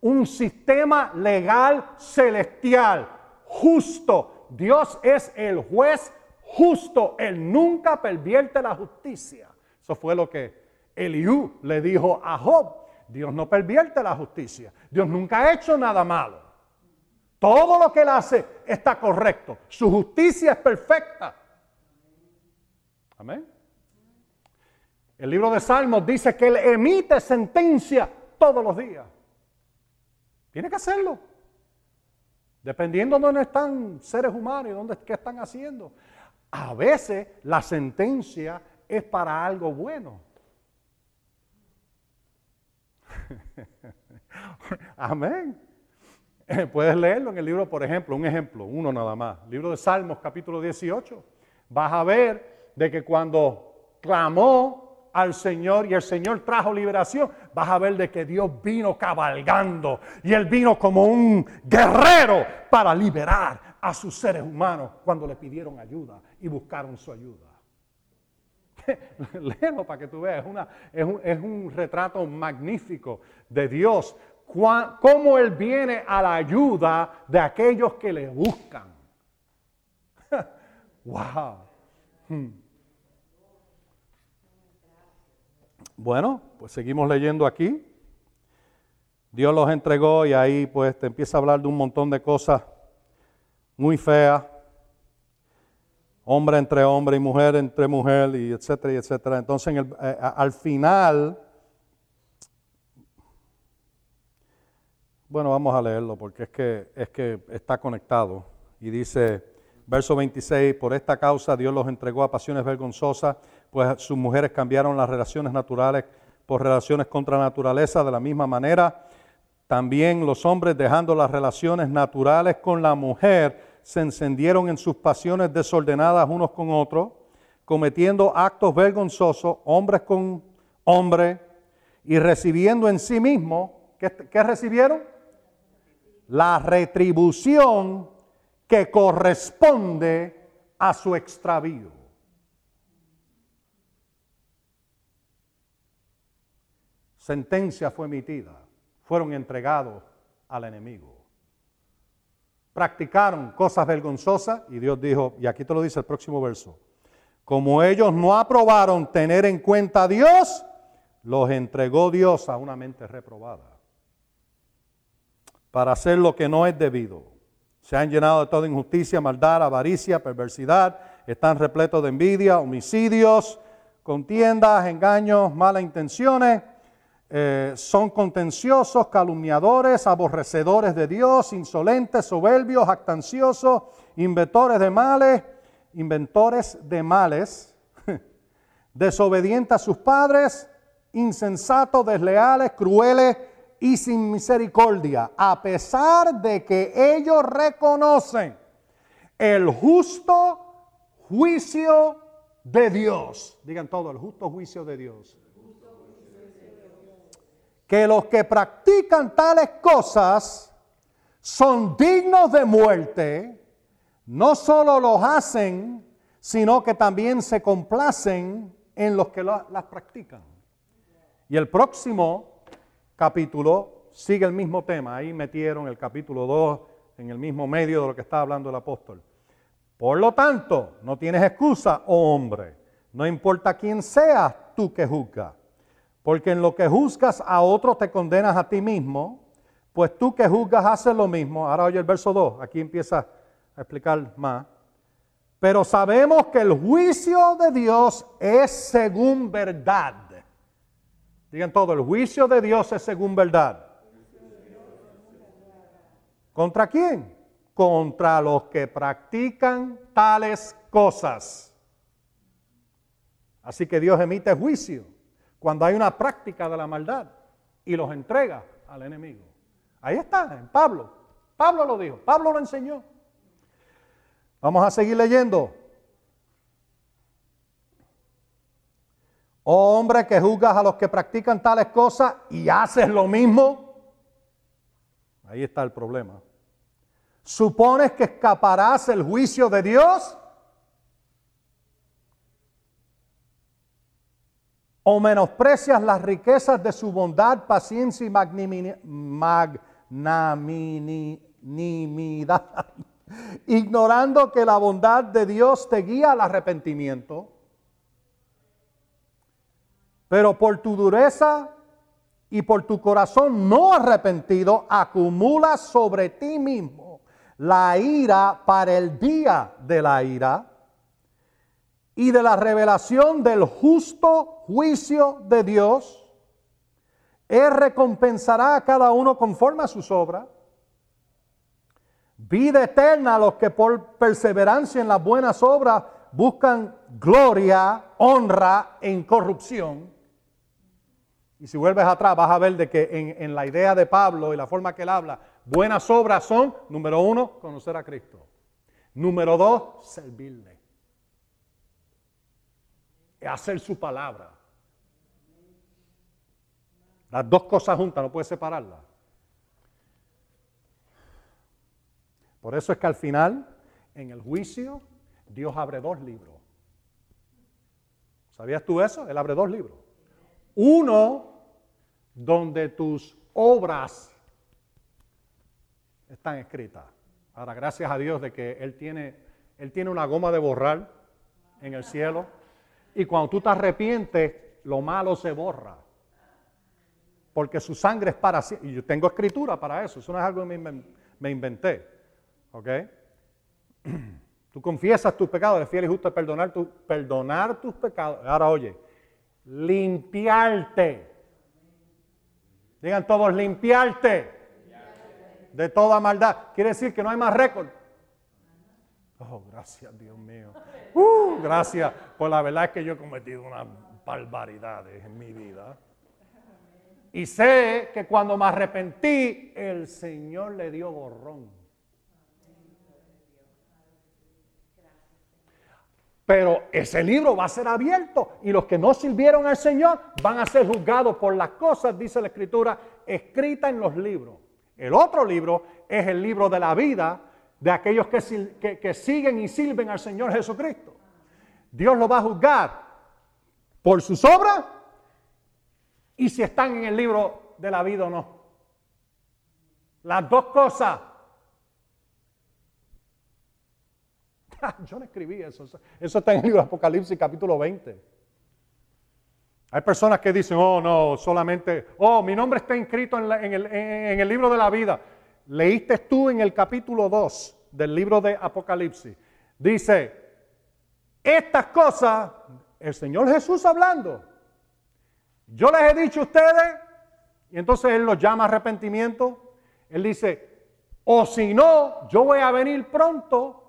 un sistema legal celestial, justo. Dios es el juez justo. Él nunca pervierte la justicia. Eso fue lo que Eliú le dijo a Job. Dios no pervierte la justicia. Dios nunca ha hecho nada malo. Todo lo que él hace está correcto. Su justicia es perfecta. Amén. El libro de Salmos dice que él emite sentencia todos los días. Tiene que hacerlo. dependiendo de dónde están seres humanos y dónde, qué están haciendo. A veces la sentencia es para algo bueno. Amén. Puedes leerlo en el libro, por ejemplo, un ejemplo, uno nada más. Libro de Salmos, capítulo 18. Vas a ver de que cuando clamó al Señor y el Señor trajo liberación, vas a ver de que Dios vino cabalgando y Él vino como un guerrero para liberar a sus seres humanos cuando le pidieron ayuda y buscaron su ayuda. Léelo para que tú veas, es, un, es un retrato magnífico de Dios cómo Él viene a la ayuda de aquellos que le buscan. wow. Hmm. Bueno, pues seguimos leyendo aquí. Dios los entregó y ahí pues te empieza a hablar de un montón de cosas muy feas. Hombre entre hombre y mujer entre mujer y etcétera y etcétera. Entonces eh, al final Bueno, vamos a leerlo porque es que, es que está conectado. Y dice, verso 26, por esta causa Dios los entregó a pasiones vergonzosas, pues sus mujeres cambiaron las relaciones naturales por relaciones contra naturaleza. De la misma manera, también los hombres, dejando las relaciones naturales con la mujer, se encendieron en sus pasiones desordenadas unos con otros, cometiendo actos vergonzosos, hombres con hombres, y recibiendo en sí mismos, ¿qué, qué recibieron? la retribución que corresponde a su extravío. Sentencia fue emitida, fueron entregados al enemigo. Practicaron cosas vergonzosas y Dios dijo, y aquí te lo dice el próximo verso, como ellos no aprobaron tener en cuenta a Dios, los entregó Dios a una mente reprobada para hacer lo que no es debido. Se han llenado de toda injusticia, maldad, avaricia, perversidad, están repletos de envidia, homicidios, contiendas, engaños, malas intenciones, eh, son contenciosos, calumniadores, aborrecedores de Dios, insolentes, soberbios, actanciosos, inventores de males, inventores de males, desobedientes a sus padres, insensatos, desleales, crueles, y sin misericordia, a pesar de que ellos reconocen el justo juicio de Dios. Digan todo, el justo juicio de Dios. Que los que practican tales cosas son dignos de muerte, no solo los hacen, sino que también se complacen en los que las practican. Y el próximo capítulo sigue el mismo tema. Ahí metieron el capítulo 2 en el mismo medio de lo que está hablando el apóstol. Por lo tanto, no tienes excusa, oh hombre. No importa quién seas tú que juzgas. Porque en lo que juzgas a otros te condenas a ti mismo, pues tú que juzgas haces lo mismo. Ahora oye el verso 2, aquí empieza a explicar más. Pero sabemos que el juicio de Dios es según verdad Digan todo, el juicio de Dios es según verdad. ¿Contra quién? Contra los que practican tales cosas. Así que Dios emite juicio cuando hay una práctica de la maldad y los entrega al enemigo. Ahí está, en Pablo. Pablo lo dijo, Pablo lo enseñó. Vamos a seguir leyendo. Oh hombre que juzgas a los que practican tales cosas y haces lo mismo. Ahí está el problema. ¿Supones que escaparás el juicio de Dios? ¿O menosprecias las riquezas de su bondad, paciencia y magnanimidad, ignorando que la bondad de Dios te guía al arrepentimiento? Pero por tu dureza y por tu corazón no arrepentido, acumulas sobre ti mismo la ira para el día de la ira y de la revelación del justo juicio de Dios. Él recompensará a cada uno conforme a sus obras. Vida eterna a los que por perseverancia en las buenas obras buscan gloria, honra e incorrupción. Y si vuelves atrás vas a ver de que en, en, la idea de Pablo y la forma que él habla, buenas obras son, número uno, conocer a Cristo. Número dos, servirle. Hacer su palabra. Las dos cosas juntas, no puedes separarlas. Por eso es que al final, en el juicio, Dios abre dos libros. ¿Sabías tú eso? Él abre dos libros. Uno donde tus obras están escritas. Ahora, gracias a Dios de que Él tiene, Él tiene una goma de borrar en el cielo. Y cuando tú te arrepientes, lo malo se borra. Porque su sangre es para sí. Y yo tengo escritura para eso. Eso no es algo que me inventé. ¿Ok? Tú confiesas tus pecados, eres fiel y justo perdonar, tu, perdonar tus pecados. Ahora oye, limpiarte. Digan todos, limpiarte de toda maldad. Quiere decir que no hay más récord. Oh, gracias, Dios mío. Uh, gracias. Pues la verdad es que yo he cometido unas barbaridades en mi vida. Y sé que cuando me arrepentí, el Señor le dio borrón. Pero ese libro va a ser abierto y los que no sirvieron al Señor van a ser juzgados por las cosas, dice la Escritura, escritas en los libros. El otro libro es el libro de la vida de aquellos que, que siguen y sirven al Señor Jesucristo. Dios lo va a juzgar por sus obras y si están en el libro de la vida o no. Las dos cosas. Yo no escribí eso. Eso está en el libro de Apocalipsis capítulo 20. Hay personas que dicen, oh no, solamente, oh, mi nombre está inscrito en, el, el libro de la vida. Leíste tú en el capítulo 2 del libro de Apocalipsis. Dice, estas cosas, el Señor Jesús hablando, yo les he dicho a ustedes, y entonces Él los llama arrepentimiento. Él dice, o si no, yo voy a venir pronto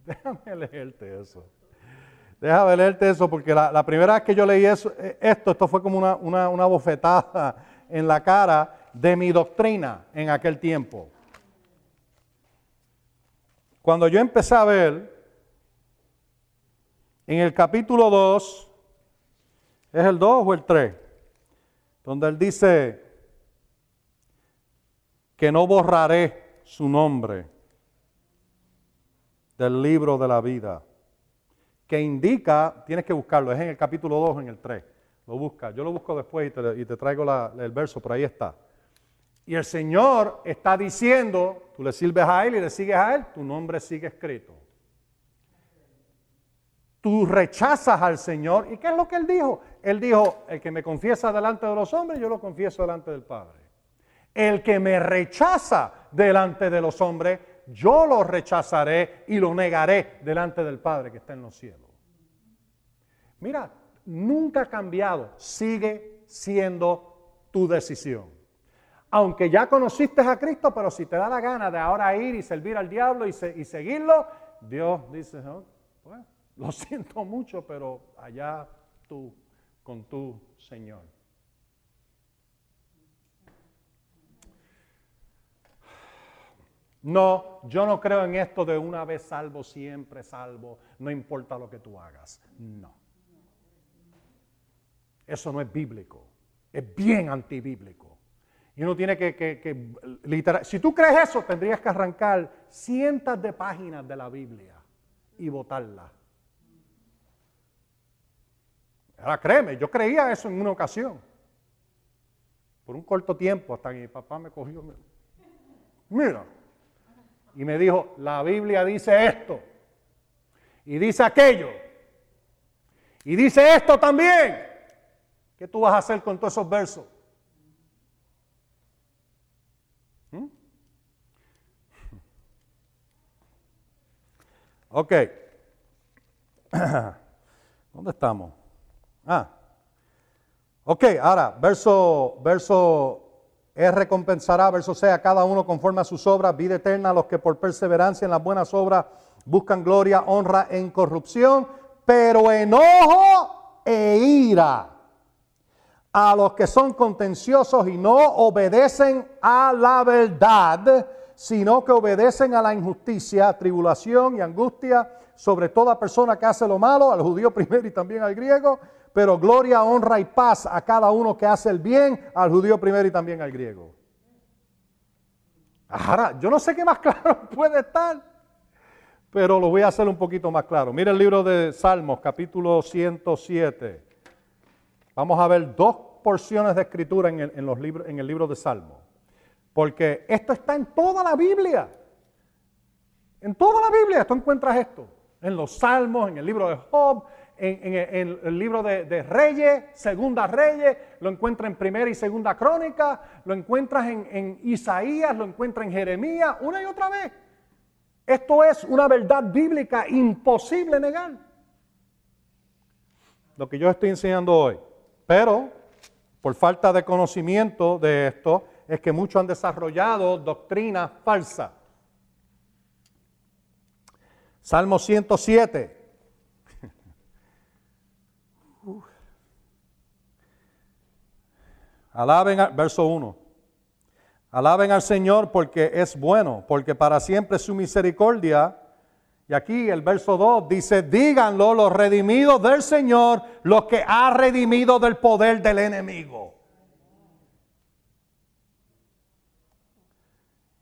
Déjame leerte eso. Déjame leerte eso porque la, primera vez que yo leí eso, eh, esto, esto fue como una, una bofetada en la cara de mi doctrina en aquel tiempo. Cuando yo empecé a ver en el capítulo 2, ¿es el 2 o el 3? Donde él dice que no borraré su nombre del libro de la vida, que indica, tienes que buscarlo, es en el capítulo 2, en el 3, lo busca, yo lo busco después y te, traigo el verso, por ahí está. Y el Señor está diciendo, tú le sirves a Él y le sigues a Él, tu nombre sigue escrito. Tú rechazas al Señor. ¿Y qué es lo que Él dijo? Él dijo, el que me confiesa delante de los hombres, yo lo confieso delante del Padre. El que me rechaza delante de los hombres, yo lo rechazaré y lo negaré delante del Padre que está en los cielos. Mira, nunca ha cambiado, sigue siendo tu decisión. Aunque ya conociste a Cristo, pero si te da la gana de ahora ir y servir al diablo y, seguirlo, Dios dice, oh, pues, lo siento mucho, pero allá tú con tu Señor. No, yo no creo en esto de una vez salvo, siempre salvo, no importa lo que tú hagas. No. Eso no es bíblico. Es bien antibíblico. Y uno tiene que, que, literal, si tú crees eso, tendrías que arrancar cientos de páginas de la Biblia y votarla. Ahora créeme, yo creía eso en una ocasión. Por un corto tiempo, hasta que mi papá me cogió. Mira, y me dijo, la Biblia dice esto, y dice aquello, y dice esto también. ¿Qué tú vas a hacer con todos esos versos? ¿Mm? Ok. ¿Dónde estamos? Ah. Ok, ahora, verso, verso Él recompensará, verso 6, a cada uno conforme a sus obras, vida eterna a los que por perseverancia en las buenas obras buscan gloria, honra e incorrupción, pero enojo e ira a los que son contenciosos y no obedecen a la verdad, sino que obedecen a la injusticia, tribulación y angustia sobre toda persona que hace lo malo, al judío primero y también al griego, pero gloria, honra y paz a cada uno que hace el bien, al judío primero y también al griego. Ahora, yo no sé qué más claro puede estar, pero lo voy a hacer un poquito más claro. Mira el libro de Salmos, capítulo 107. Vamos a ver dos porciones de escritura en el, los libros, en el libro de Salmos. Porque esto está en toda la Biblia. En toda la Biblia tú encuentras esto. En los Salmos, en el libro de Job, en, el libro de, Reyes, Segunda Reyes, lo encuentras en Primera y Segunda Crónica, lo encuentras en, en Isaías, lo encuentras en Jeremías, una y otra vez. Esto es una verdad bíblica imposible negar. Lo que yo estoy enseñando hoy. Pero, por falta de conocimiento de esto, es que muchos han desarrollado doctrinas falsas. Salmo 107. Alaben, verso 1. Alaben al Señor porque es bueno, porque para siempre su misericordia. Y aquí el verso 2 dice, díganlo los redimidos del Señor, los que ha redimido del poder del enemigo.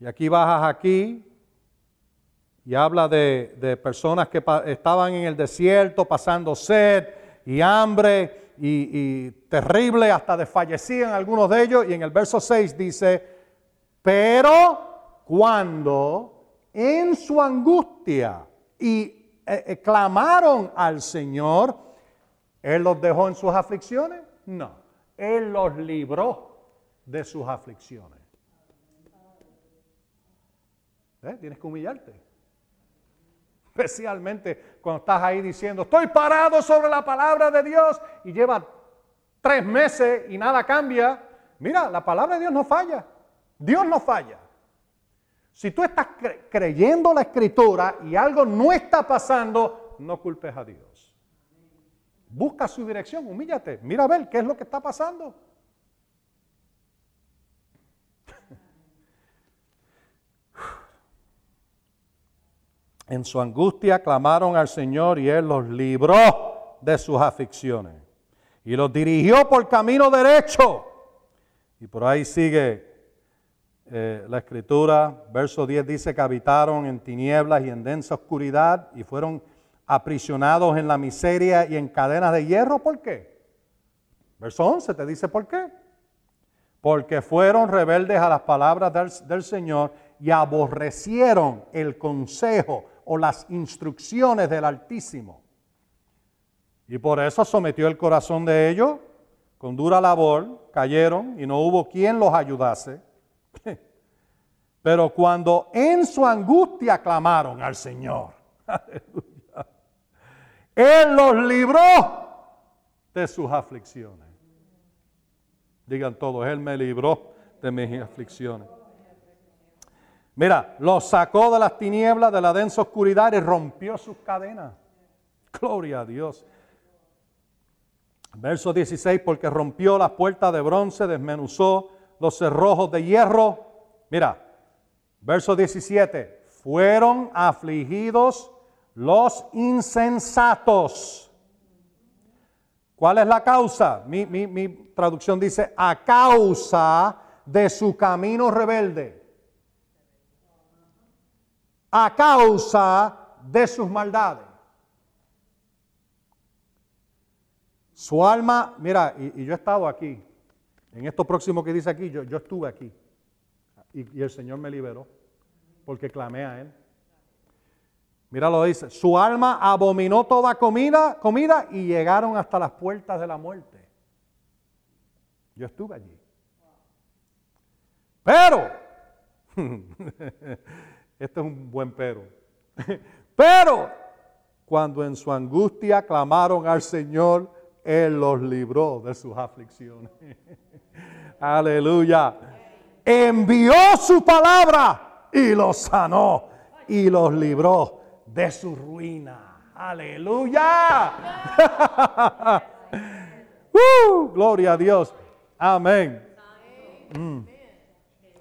Y aquí bajas aquí y habla de, de personas que estaban en el desierto pasando sed y hambre y, terrible, hasta desfallecían algunos de ellos. Y en el verso 6 dice, pero cuando en su angustia y eh, eh, clamaron al Señor, ¿Él los dejó en sus aflicciones? No, Él los libró de sus aflicciones. ¿Eh? Tienes que humillarte. Especialmente cuando estás ahí diciendo, estoy parado sobre la palabra de Dios y lleva tres meses y nada cambia. Mira, la palabra de Dios no falla. Dios no falla. Si tú estás creyendo la escritura y algo no está pasando, no culpes a Dios. Busca su dirección, humíllate, mira a ver qué es lo que está pasando. En su angustia clamaron al Señor y Él los libró de sus aflicciones y los dirigió por camino derecho. Y por ahí sigue eh, la escritura, verso 10 dice que habitaron en tinieblas y en densa oscuridad y fueron aprisionados en la miseria y en cadenas de hierro. ¿Por qué? Verso 11 te dice por qué. Porque fueron rebeldes a las palabras del, del Señor y aborrecieron el consejo o las instrucciones del Altísimo. Y por eso sometió el corazón de ellos con dura labor, cayeron y no hubo quien los ayudase. Pero cuando en su angustia clamaron al Señor, Él los libró de sus aflicciones. Digan todos, Él me libró de mis aflicciones. Mira, los sacó de las tinieblas, de la densa oscuridad y rompió sus cadenas. Gloria a Dios. Verso 16, porque rompió las puertas de bronce, desmenuzó los cerrojos de hierro. Mira, verso 17, fueron afligidos los insensatos. ¿Cuál es la causa? Mi, mi, traducción dice, a causa de su camino rebelde. A causa de sus maldades. Su alma, mira, y, yo he estado aquí, en esto próximo que dice aquí, yo, yo estuve aquí. Y, el Señor me liberó porque clamé a Él. Mira lo dice, su alma abominó toda comida, comida y llegaron hasta las puertas de la muerte. Yo estuve allí. Pero, este es un buen pero, pero cuando en su angustia clamaron al Señor, Él los libró de sus aflicciones. Aleluya. envió su palabra y los sanó y los libró de su ruina. Aleluya. Uh, gloria a Dios. Amén. Mm.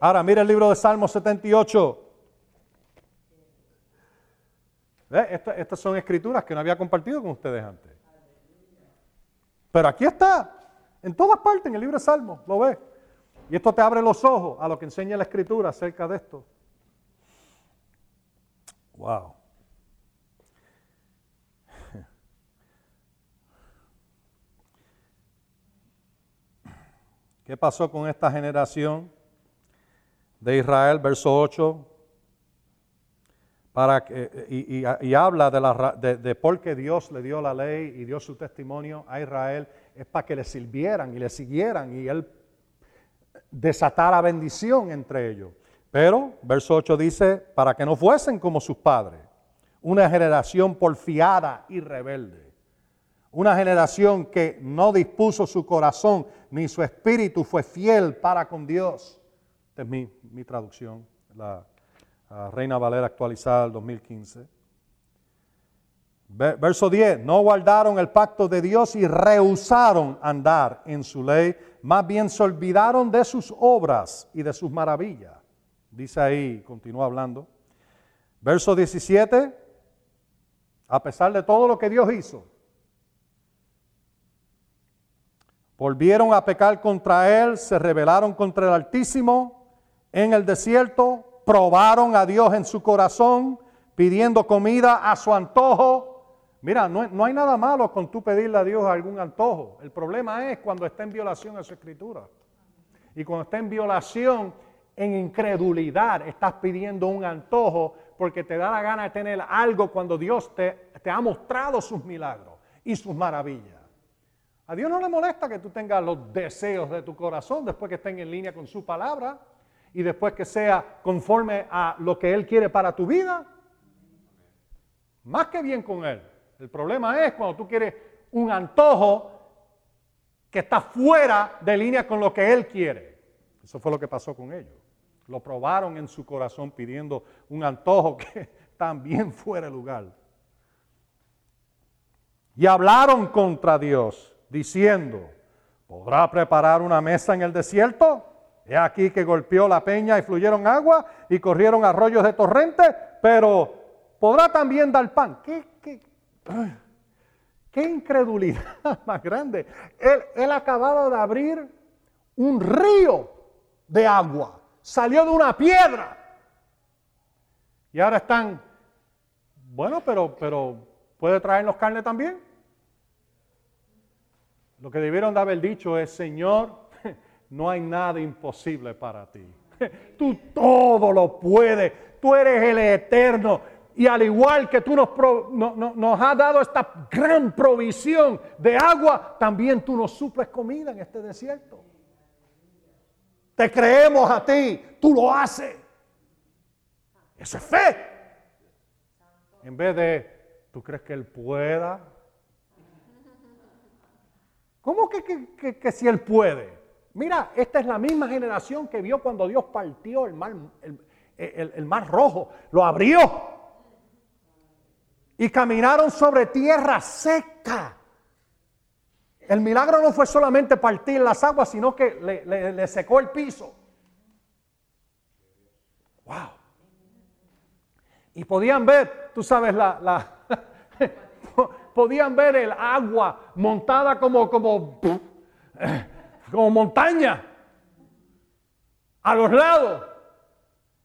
Ahora mira el libro de Salmo 78. Estas son escrituras que no había compartido con ustedes antes. Pero aquí está, en todas partes, en el libro de Salmos, lo ves. Y esto te abre los ojos a lo que enseña la escritura acerca de esto. Wow. ¿Qué pasó con esta generación de Israel? Verso 8. Para y, habla de, la, de, por qué Dios le dio la ley y dio su testimonio a Israel. Es para que le sirvieran y le siguieran y él desatara bendición entre ellos. Pero, verso 8 dice, para que no fuesen como sus padres, una generación porfiada y rebelde. Una generación que no dispuso su corazón ni su espíritu fue fiel para con Dios. Esta es mi, traducción, la Reina Valera actualizada del 2015. Verso 10, no guardaron el pacto de Dios y rehusaron andar en su ley, más bien se olvidaron de sus obras y de sus maravillas. Dice ahí, continúa hablando. Verso 17, a pesar de todo lo que Dios hizo, Volvieron a pecar contra él, se rebelaron contra el Altísimo en el desierto, probaron a Dios en su corazón, pidiendo comida a su antojo. Mira, no, hay nada malo con tú pedirle a Dios algún antojo. El problema es cuando está en violación a su escritura. Y cuando está en violación, en incredulidad, estás pidiendo un antojo porque te da la gana de tener algo cuando Dios te, te ha mostrado sus milagros y sus maravillas. A Dios no le molesta que tú tengas los deseos de tu corazón después que estén en línea con su palabra y después que sea conforme a lo que Él quiere para tu vida. Más que bien con Él. El problema es cuando tú quieres un antojo que está fuera de línea con lo que Él quiere. Eso fue lo que pasó con ellos. Lo probaron en su corazón pidiendo un antojo que también fuera el lugar. Y hablaron contra Dios diciendo, ¿podrá preparar una mesa en el desierto? He aquí que golpeó la peña y fluyeron agua y corrieron arroyos de torrente, pero podrá también dar pan. ¿Qué, qué, qué incredulidad más grande? Él, él acababa de abrir un río de agua, salió de una piedra. Y ahora están, bueno, pero, pero ¿puede traernos carne también? Lo que debieron de haber dicho es, Señor, no hay nada imposible para ti. Tú todo lo puedes. Tú eres el eterno. Y al igual que tú nos, nos has dado esta gran provisión de agua, también tú nos suples comida en este desierto. Te creemos a ti, tú lo haces. Eso es fe. En vez de, ¿tú crees que Él pueda? ¿Cómo que, si Él puede? Mira, esta es la misma generación que vio cuando Dios partió el mar, el, mar rojo, lo abrió. Y caminaron sobre tierra seca. El milagro no fue solamente partir las aguas, sino que le, secó el piso. ¡Wow! Y podían ver, tú sabes, la, podían ver el agua montada como, como, como montaña a los lados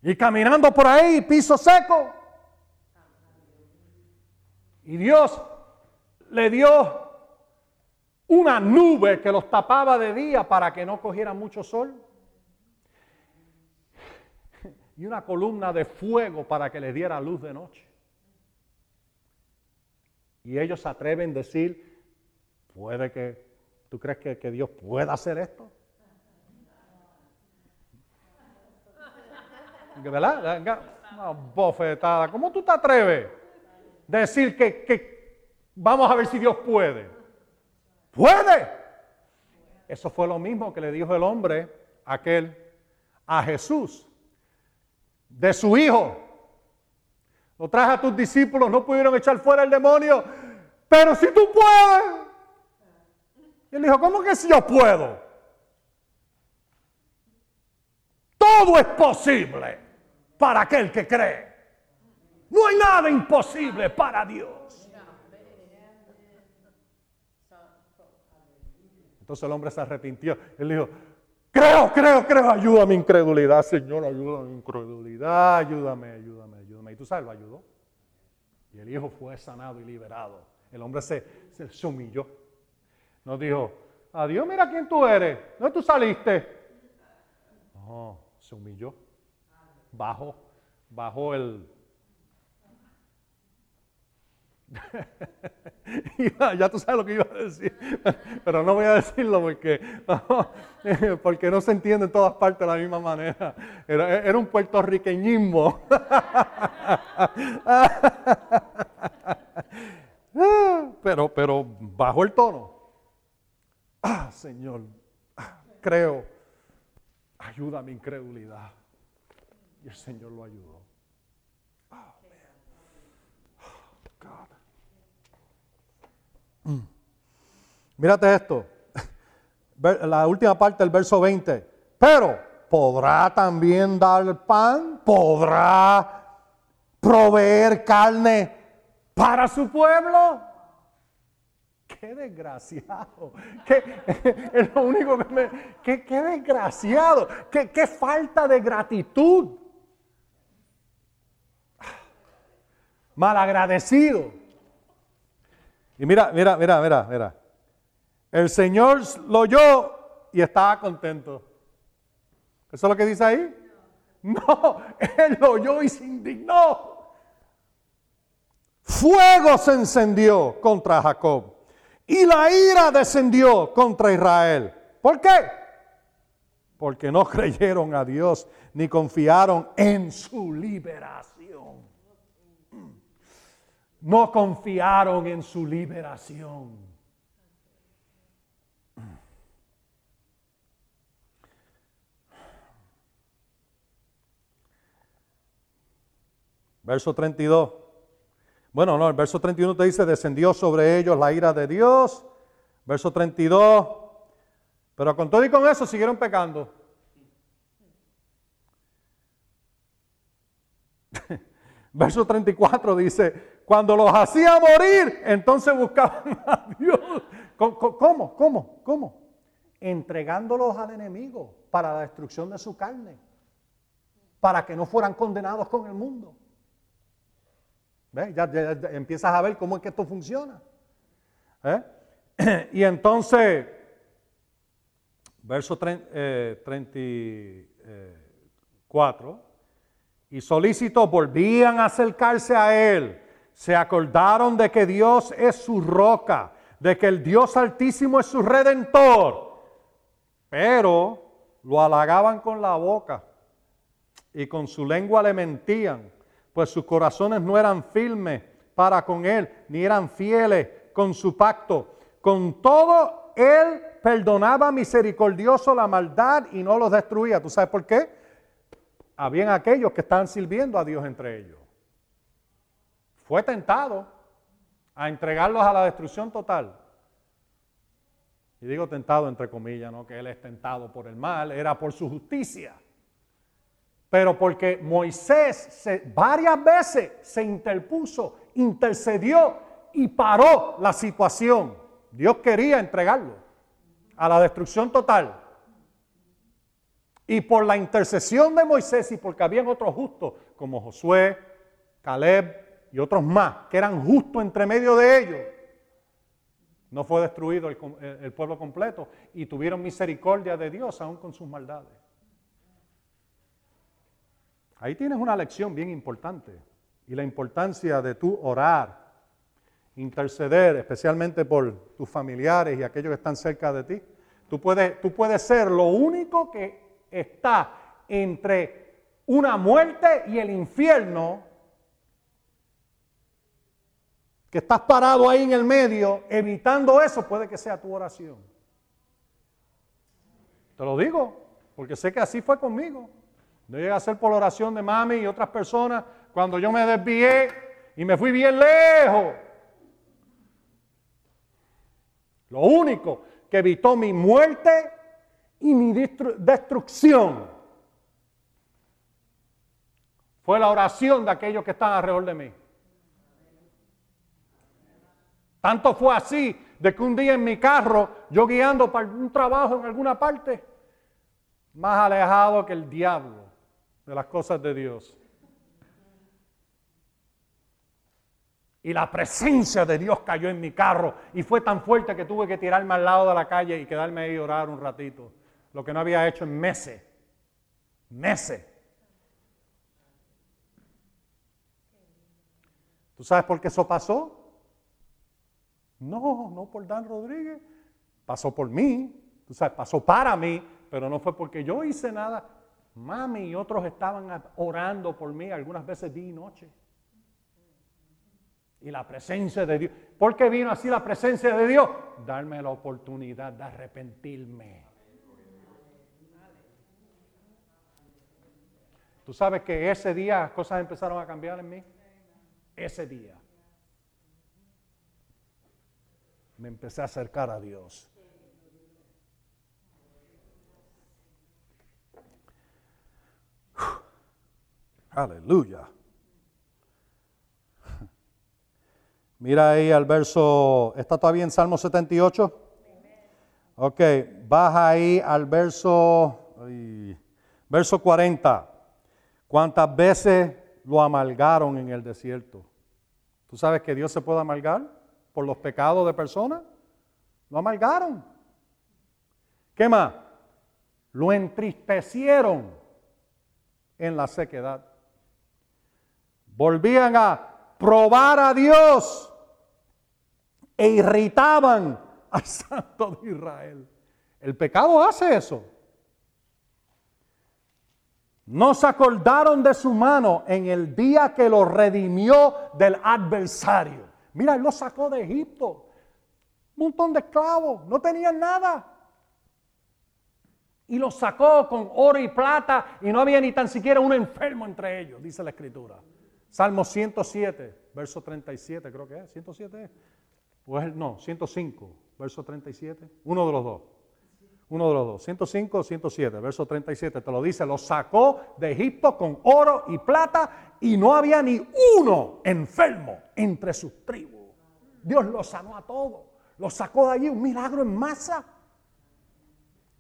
y caminando por ahí, piso seco. Y Dios le dio una nube que los tapaba de día para que no cogieran mucho sol. Y una columna de fuego para que les diera luz de noche. Y ellos se atreven a decir, puede que, ¿tú crees que, Dios pueda hacer esto? ¿Verdad? Una bofetada. ¿Cómo tú te atreves a decir que, que vamos a ver si Dios puede? Puede. Eso fue lo mismo que le dijo el hombre aquel a Jesús de su hijo. Lo traje a tus discípulos, no pudieron echar fuera el demonio, pero si tú puedes. Y él dijo, ¿cómo que si yo puedo? Todo es posible para aquel que cree. No hay nada imposible para Dios. Entonces el hombre se arrepintió. Él dijo, creo, creo, creo, ayuda a mi incredulidad, Señor, ayuda a mi incredulidad, ayúdame, ayúdame, ayúdame. Y tú sabes, lo ayudó. Y el hijo fue sanado y liberado. El hombre se, se, humilló. No dijo, adiós, mira quién tú eres, ¿dónde tú saliste? No, se humilló. Bajó, bajó el, ya tú sabes lo que iba a decir, pero no voy a decirlo porque, porque no se entiende en todas partes de la misma manera. Era, un puertorriqueñismo. Pero, pero bajó el tono. Ah, Señor, creo, ayuda a mi incredulidad. Y el Señor lo ayudó. Mm. Mírate esto. La última parte del verso 20. Pero podrá también dar pan, podrá proveer carne para su pueblo. Qué desgraciado. Qué, es lo único que me. Qué, desgraciado. Qué, qué falta de gratitud. Malagradecido. Y mira, mira, mira, mira, mira. El Señor lo oyó y estaba contento. ¿Eso es lo que dice ahí? No, Él lo oyó y se indignó. Fuego se encendió contra Jacob y la ira descendió contra Israel. ¿Por qué? Porque no creyeron a Dios ni confiaron en su liberación no confiaron en su liberación. Verso 32. Bueno, no, el verso 31 te dice, descendió sobre ellos la ira de Dios. Verso 32. Pero con todo y con eso siguieron pecando. Verso 34 dice, cuando los hacía morir, entonces buscaban a Dios. ¿Cómo? ¿Cómo? ¿Cómo? Entregándolos al enemigo para la destrucción de su carne, para que no fueran condenados con el mundo. ¿Ves? Ya, empiezas a ver cómo es que esto funciona. ¿Eh? Y entonces, verso 34, eh, y solícitos volvían a acercarse a él se acordaron de que Dios es su roca, de que el Dios altísimo es su redentor, pero lo halagaban con la boca y con su lengua le mentían, pues sus corazones no eran firmes para con él, ni eran fieles con su pacto. Con todo, él perdonaba misericordioso la maldad y no los destruía. ¿Tú sabes por qué? Habían aquellos que estaban sirviendo a Dios entre ellos fue tentado a entregarlos a la destrucción total. Y digo tentado entre comillas, no que él es tentado por el mal, era por su justicia. Pero porque Moisés varias veces se interpuso, intercedió y paró la situación. Dios quería entregarlo a la destrucción total. Y por la intercesión de Moisés y porque habían otros justos como Josué, Caleb, y otros más, que eran justos entre medio de ellos, no fue destruido el, pueblo completo y tuvieron misericordia de Dios aún con sus maldades. Ahí tienes una lección bien importante y la importancia de tú orar, interceder, especialmente por tus familiares y aquellos que están cerca de ti. Tú puedes, tú puedes ser lo único que está entre una muerte y el infierno que estás parado ahí en el medio, evitando eso, puede que sea tu oración. Te lo digo. porque sé que así fue conmigo. No llegué a hacer por oración de mami y otras personas cuando yo me desvié y me fui bien lejos. Lo único que evitó mi muerte y mi destrucción fue la oración de aquellos que están alrededor de mí. Tanto fue así de que un día en mi carro, yo guiando para un trabajo en alguna parte, más alejado que el diablo de las cosas de Dios. Y la presencia de Dios cayó en mi carro y fue tan fuerte que tuve que tirarme al lado de la calle y quedarme ahí orar un ratito. Lo que no había hecho en meses. Meses. ¿Tú sabes por qué eso pasó? No, no por Dan Rodríguez. Pasó por mí. Tú sabes, pasó para mí, pero no fue porque yo hice nada. Mami y otros estaban orando por mí algunas veces día y noche. Y la presencia de Dios. ¿Por qué vino así la presencia de Dios? Darme la oportunidad de arrepentirme. Tú sabes que ese día cosas empezaron a cambiar en mí. Ese día. Me empecé a acercar a Dios. Aleluya. Mira ahí al verso, ¿está todavía en Salmo 78? Ok, baja ahí al verso, verso 40. ¿Cuántas veces lo amalgaron en el desierto? ¿Tú sabes que Dios se puede amalgar por los pecados de personas? Lo amalgaron. ¿Qué más? Lo entristecieron en la sequedad. Volvían a probar a Dios e irritaban al Santo de Israel. El pecado hace eso. No se acordaron de su mano en el día que lo redimió del adversario. Mira, él lo sacó de Egipto. Un montón de esclavos, no tenían nada. Y lo sacó con oro y plata y no había ni tan siquiera un enfermo entre ellos, dice la escritura. Salmo 107, verso 37, creo que es. 107 Pues no, 105, verso 37. Uno de los dos. Uno de los dos. 105 o 107, verso 37. Te lo dice. Lo sacó de Egipto con oro y plata y no había ni uno enfermo entre sus tribus. Dios lo sanó a todos. Lo sacó de allí. Un milagro en masa.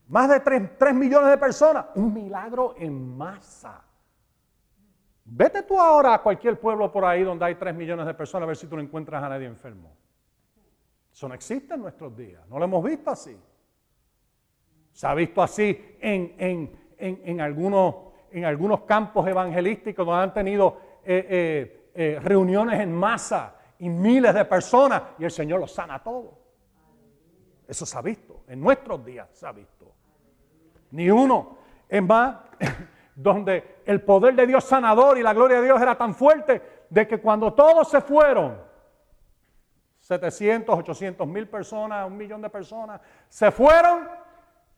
Más de 3 millones de personas. Un milagro en masa. Vete tú ahora a cualquier pueblo por ahí donde hay 3 millones de personas a ver si tú no encuentras a nadie enfermo. Eso no existe en nuestros días. No lo hemos visto así. Se ha visto así en, algunos, en algunos, campos evangelísticos donde han tenido eh, eh, eh, reuniones en masa y miles de personas y el Señor los sana a todos. Eso se ha visto. En nuestros días se ha visto. Ni uno. Es más, donde el poder de Dios sanador y la gloria de Dios era tan fuerte de que cuando todos se fueron, 700, 800 mil personas, un millón de personas, se fueron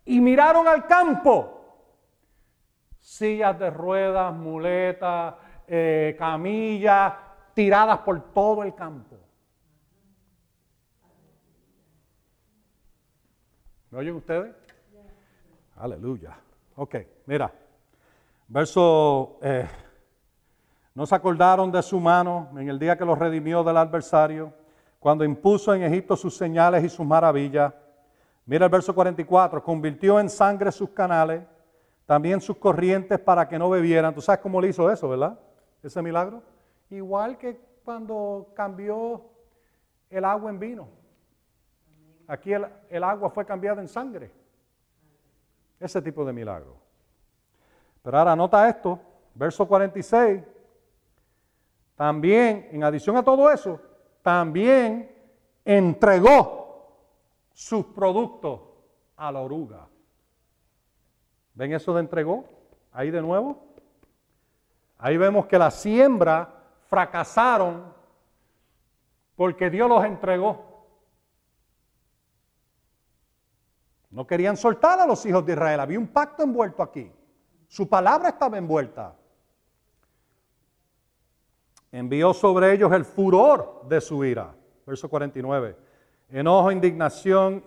y miraron al campo. Sillas de ruedas, muletas, eh, camillas, tiradas por todo el campo. ¿Me oyen ustedes? Aleluya. Ok, mira. Verso, eh, no se acordaron de su mano en el día que los redimió del adversario, cuando impuso en Egipto sus señales y sus maravillas. Mira el verso 44, convirtió en sangre sus canales, también sus corrientes para que no bebieran. Tú sabes cómo le hizo eso, ¿verdad? Ese milagro. Igual que cuando cambió el agua en vino. Aquí el, el agua fue cambiada en sangre. Ese tipo de milagro. Pero ahora nota esto, verso 46. También, en adición a todo eso, también entregó sus productos a la oruga. ¿Ven eso de entregó? Ahí de nuevo. Ahí vemos que la siembra fracasaron porque Dios los entregó. No querían soltar a los hijos de Israel. Había un pacto envuelto aquí. Su palabra estaba envuelta. Envió sobre ellos el furor de su ira. Verso 49. Enojo, indignación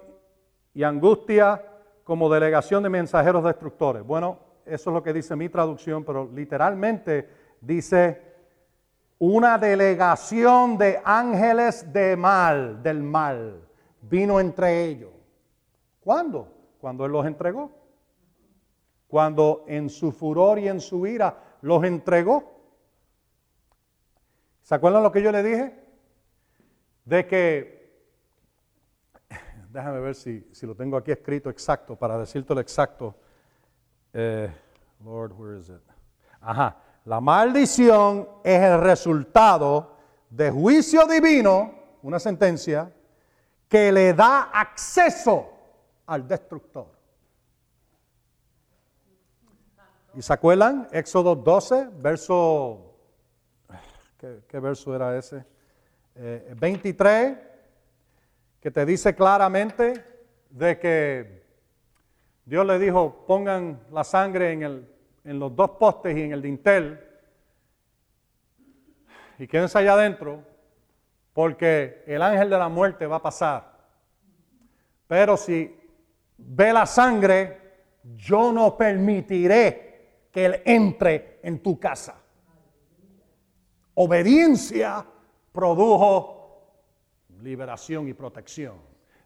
y angustia como delegación de mensajeros destructores. Bueno, eso es lo que dice mi traducción, pero literalmente dice una delegación de ángeles de mal, del mal, vino entre ellos. ¿Cuándo? Cuando Él los entregó. Cuando en su furor y en su ira los entregó. ¿Se acuerdan lo que yo le dije? De que, déjame ver si, lo tengo aquí escrito exacto para decirte lo exacto. Eh, Lord, where is it? Ajá. La maldición es el resultado de juicio divino, una sentencia, que le da acceso al destructor. ¿Y se acuerdan? Éxodo 12, verso, ¿qué, verso era ese? 23, eh, que te dice claramente de que Dios le dijo, pongan la sangre en el en los dos postes y en el dintel y quédense allá adentro porque el ángel de la muerte va a pasar. Pero si ve la sangre, yo no permitiré que él entre en tu casa. Obediencia produjo liberación y protección.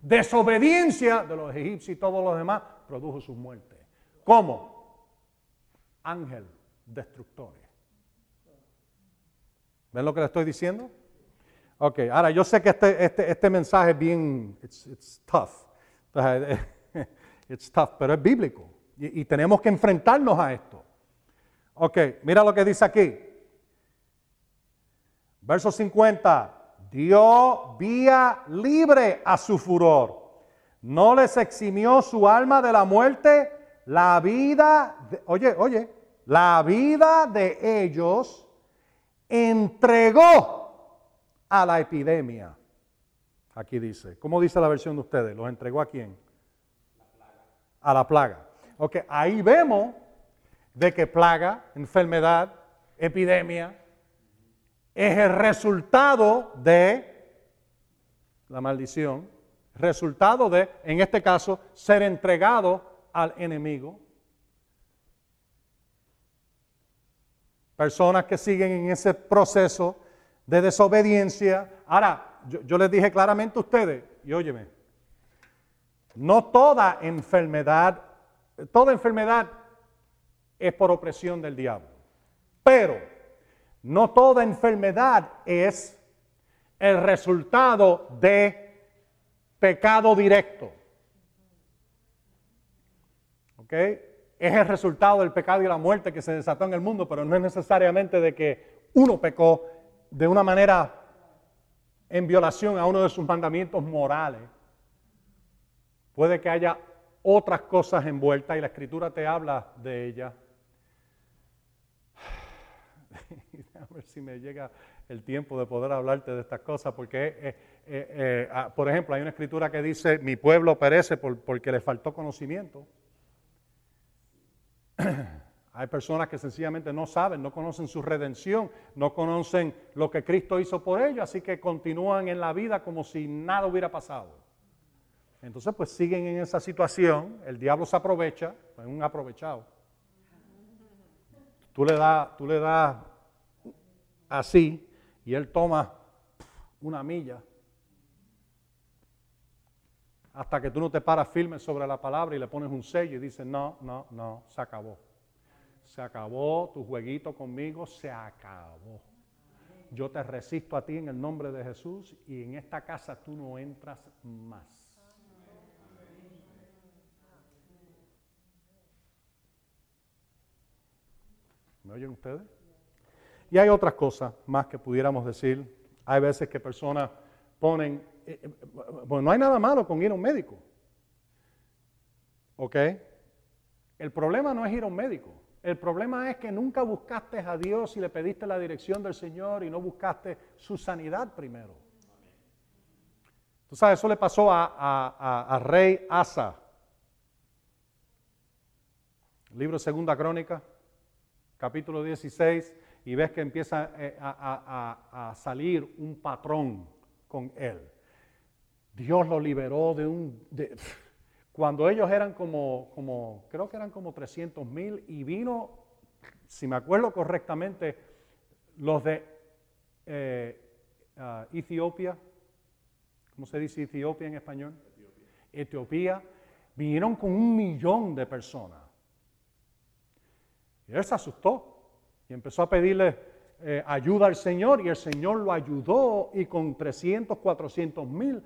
Desobediencia de los egipcios y todos los demás produjo su muerte. ¿Cómo? ángel destructor. ¿Ven lo que le estoy diciendo? Ok, ahora yo sé que este, este, este mensaje es bien, it's, tough. It's tough, pero es bíblico. Y, y, tenemos que enfrentarnos a esto. Ok, mira lo que dice aquí. Verso 50. Dio vía libre a su furor. No les eximió su alma de la muerte la vida, oye, oye, la vida de ellos entregó a la epidemia. Aquí dice, ¿cómo dice la versión de ustedes? ¿Los entregó a quién? A la plaga. Ok, ahí vemos de que plaga, enfermedad, epidemia, es el resultado de la maldición, resultado de, en este caso, ser entregado al enemigo. Personas que siguen en ese proceso de desobediencia. Ahora, yo, les dije claramente a ustedes, y óyeme, no toda enfermedad, toda enfermedad es por opresión del diablo. Pero no toda enfermedad es el resultado de pecado directo. Es el resultado del pecado y la muerte que se desató en el mundo, pero no es necesariamente de que uno pecó de una manera en violación a uno de sus mandamientos morales. Puede que haya otras cosas envueltas y la escritura te habla de ellas. Ver si me llega el tiempo de poder hablarte de estas cosas, porque, eh, eh, eh, ah, por ejemplo, hay una escritura que dice, mi pueblo perece porque le faltó conocimiento. Hay personas que sencillamente no saben, no conocen su redención, no conocen lo que Cristo hizo por ellos, así que continúan en la vida como si nada hubiera pasado. Entonces, pues siguen en esa situación, el diablo se aprovecha, es un aprovechado. Tú le das así y él toma una milla hasta que tú no te paras firme sobre la palabra y le pones un sello y dices, no, no, no, se acabó. Se acabó tu jueguito conmigo, se acabó. Yo te resisto a ti en el nombre de Jesús y en esta casa tú no entras más. ¿Me oyen ustedes? Y hay otras cosas más que pudiéramos decir. Hay veces que personas ponen eh, eh, bueno, no hay nada malo con ir a un médico. ¿Ok? El problema no es ir a un médico. El problema es que nunca buscaste a Dios y le pediste la dirección del Señor y no buscaste su sanidad primero. Tú sabes, eso le pasó a, rey Asa. libro Segunda Crónica, capítulo 16, y ves que empieza eh, a, salir un patrón con él. Dios lo liberó de un... cuando ellos eran como, como, creo que eran como 300 mil, y vino, si me acuerdo correctamente, los de eh, ah, Etiopía, ¿cómo se dice Etiopía en español? Etiopía, vinieron con un millón de personas. Y él se asustó y empezó a pedirle eh, ayuda al Señor y el Señor lo ayudó y con 300, 400 mil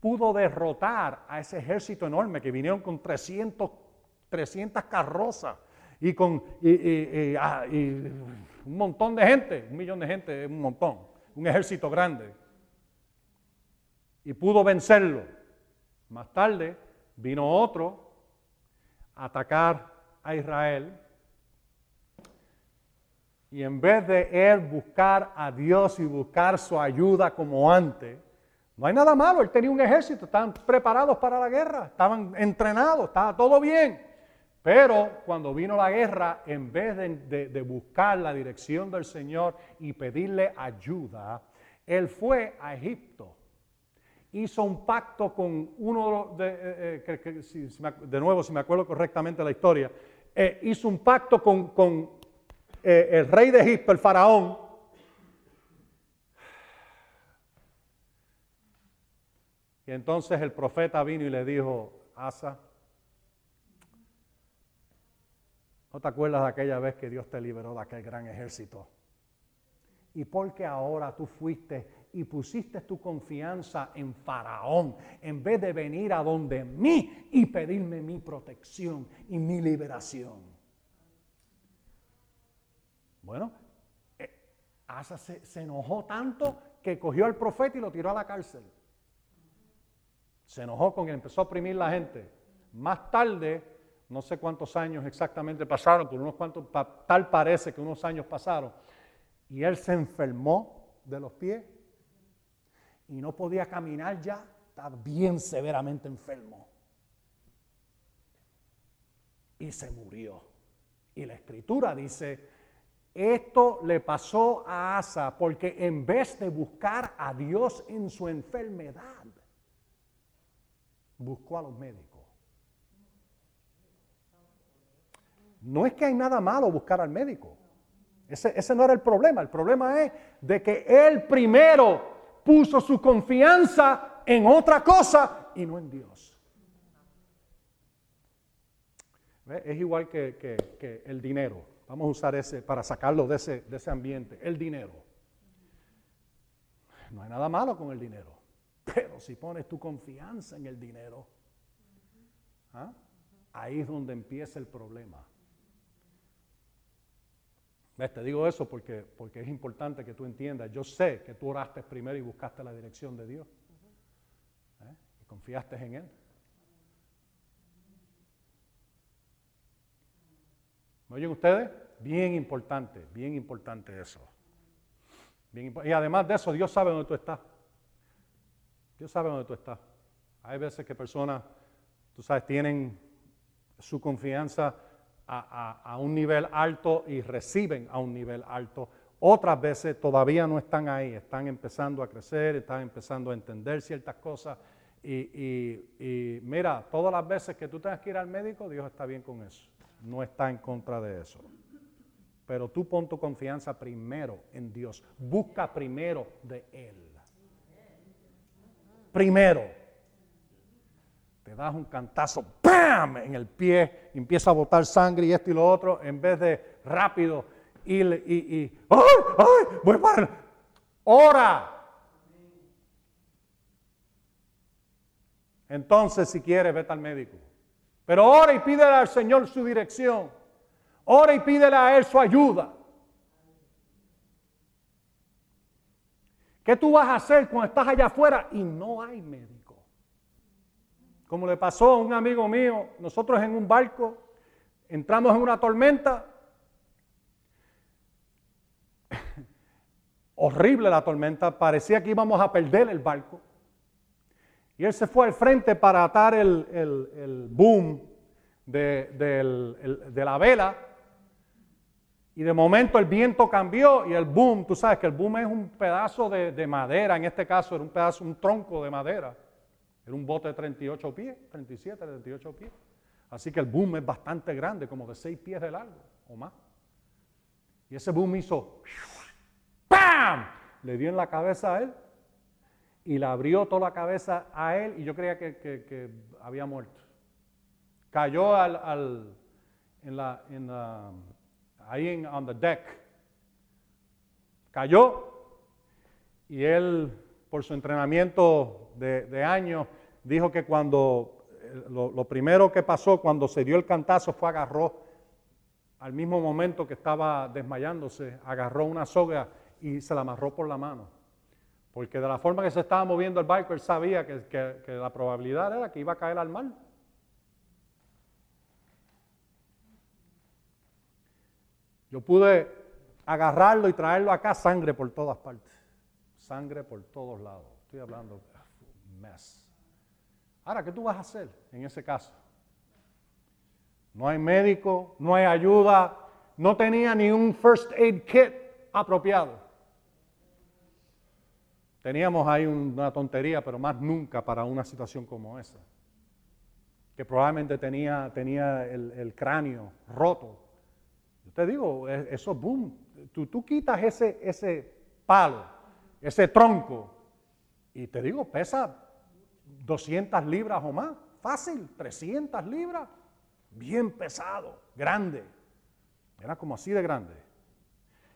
pudo derrotar a ese ejército enorme que vinieron con 300, 300 carrozas y con ah, un montón de gente, un millón de gente, un montón, un ejército grande. Y pudo vencerlo. Más tarde vino otro a atacar a Israel y en vez de él buscar a Dios y buscar su ayuda como antes, no hay nada malo, él tenía un ejército, estaban preparados para la guerra, estaban entrenados, estaba todo bien. Pero cuando vino la guerra, en vez de, buscar la dirección del Señor y pedirle ayuda, él fue a Egipto. Hizo un pacto con uno de, eh, eh, de nuevo, si me acuerdo correctamente la historia, eh, hizo un pacto con, con el rey de Egipto, el faraón, Y entonces el profeta vino y le dijo, Asa, ¿no te acuerdas de aquella vez que Dios te liberó de aquel gran ejército? ¿Y por qué ahora tú fuiste y pusiste tu confianza en Faraón en vez de venir a donde mí y pedirme mi protección y mi liberación? Bueno, eh, Asa se, enojó tanto que cogió al profeta y lo tiró a la cárcel. Se enojó con él, empezó a oprimir la gente. Más tarde, no sé cuántos años exactamente pasaron, pero unos cuantos, tal parece que unos años pasaron, y él se enfermó de los pies y no podía caminar ya, estaba bien severamente enfermo. Y se murió. Y la escritura dice, esto le pasó a Asa porque en vez de buscar a Dios en su enfermedad, buscó a los médicos. No es que hay nada malo buscar al médico. Ese, no era el problema. El problema es de que él primero puso su confianza en otra cosa y no en Dios. Es igual que, el dinero. Vamos a usar ese para sacarlo de ese, de ese ambiente. El dinero. No hay nada malo con el dinero. Pero si pones tu confianza en el dinero, ¿ah? ahí es donde empieza el problema. Te digo eso porque, porque es importante que tú entiendas. Yo sé que tú oraste primero y buscaste la dirección de Dios. ¿eh? Y confiaste en Él. ¿Me oyen ustedes? Bien importante, bien importante eso. y además de eso, Dios sabe dónde tú estás. Dios sabe dónde tú estás. Hay veces que personas, tú sabes, tienen su confianza a, un nivel alto y reciben a un nivel alto. Otras veces todavía no están ahí, están empezando a crecer, están empezando a entender ciertas cosas. Y, mira, todas las veces que tú tengas que ir al médico, Dios está bien con eso. No está en contra de eso. Pero tú pon tu confianza primero en Dios. Busca primero de Él primero. Te das un cantazo, ¡pam! en el pie, empieza a botar sangre y esto y lo otro, en vez de rápido ir y, ¡ay, ay! Voy para. ¡Ora! Entonces, si quieres, vete al médico. Pero ora y pídele al Señor su dirección. Ora y pídele a Él su ayuda. ¿Qué tú vas a hacer cuando estás allá afuera y no hay médico? Como le pasó a un amigo mío, nosotros en un barco entramos en una tormenta. Horrible la tormenta, parecía que íbamos a perder el barco. Y él se fue al frente para atar el, el boom de, el- de la vela y de momento el viento cambió y el boom, tú sabes que el boom es un pedazo de, de madera, en este caso era un pedazo, un tronco de madera. Era un bote de 38 pies, 37, 38 pies. Así que el boom es bastante grande, como de 6 pies de largo o más. Y ese boom hizo ¡pam! Le dio en la cabeza a él y le abrió toda la cabeza a él y yo creía que, que- que había muerto. Cayó al, al- en la, en la- ahí en on the deck. Cayó y él, por su entrenamiento de, de años, dijo que cuando eh, lo, lo primero que pasó cuando se dio el cantazo fue agarró al mismo momento que estaba desmayándose, agarró una soga y se la amarró por la mano. Porque de la forma que se estaba moviendo el barco, él sabía que, la probabilidad era que iba a caer al mar. Yo pude agarrarlo y traerlo acá, sangre por todas partes. Sangre por todos lados. Estoy hablando, un mess. Ahora, ¿qué tú vas a hacer en ese caso? No hay médico, no hay ayuda, no tenía ni un first aid kit apropiado. Teníamos ahí una tontería, pero más nunca para una situación como esa. Que probablemente tenía, tenía el, cráneo roto. Yo te digo, e- eso boom. Tú, tú quitas ese, ese palo, ese tronco, y te digo, pesa 200 libras o más. Fácil, 300 libras. Bien pesado, grande. Era como así de grande.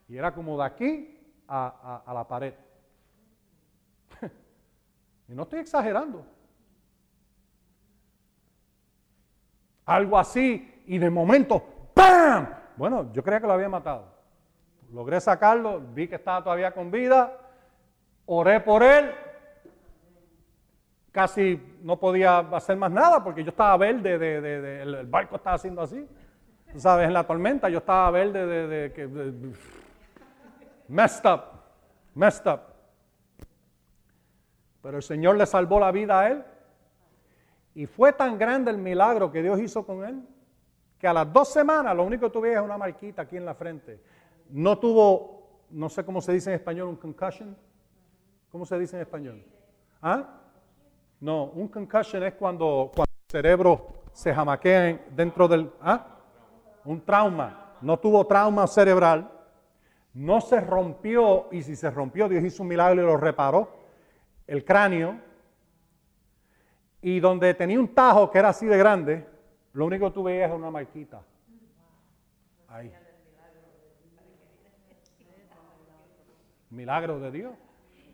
Y era como de aquí a- a la pared. Y no estoy exagerando. Algo así, y de momento, ¡pam! Bueno, yo creía que lo había matado. Logré sacarlo, vi que estaba todavía con vida, oré por él, casi no podía hacer más nada porque yo estaba verde, de, de- de- el, barco estaba haciendo así. Sabes, en la tormenta yo estaba verde de, que... messed up, messed up. Pero el Señor le salvó la vida a él. Y fue tan grande el milagro que Dios hizo con él, que a las dos semanas lo único que tuve es una marquita aquí en la frente. No tuvo, no sé cómo se dice en español, un concussion. ¿Cómo se dice en español? ¿Ah? No, un concussion es cuando, cuando el cerebro se jamaquea en- dentro del... ¿Ah? Un trauma. No tuvo trauma cerebral. No se rompió, y si se rompió, Dios hizo un milagro y lo reparó. El cráneo. Y donde tenía un tajo que era así de grande, lo único que tú veías era una marquita. Ahí. Milagro de Dios.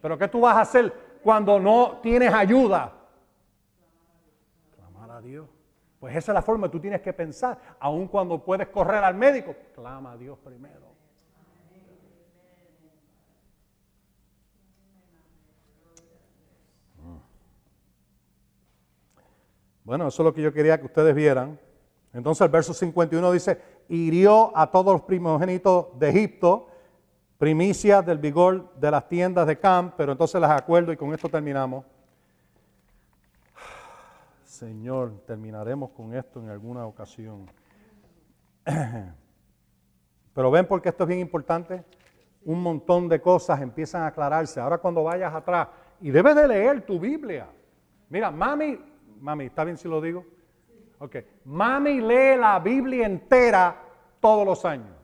Pero ¿qué tú vas a hacer cuando no tienes ayuda? Clamar a Dios. Pues esa es la forma que tú tienes que pensar. Aun cuando puedes correr al médico, clama a Dios primero. Bueno, eso es lo que yo quería que ustedes vieran. Entonces el verso 51 dice, hirió a todos los primogénitos de Egipto, primicias del vigor de las tiendas de Cam, pero entonces las acuerdo y con esto terminamos. Señor, terminaremos con esto en alguna ocasión. Pero ven porque esto es bien importante. Un montón de cosas empiezan a aclararse. Ahora cuando vayas atrás, y debes de leer tu Biblia. Mira, mami, mami, ¿está bien si lo digo? Ok, mami lee la Biblia entera todos los años.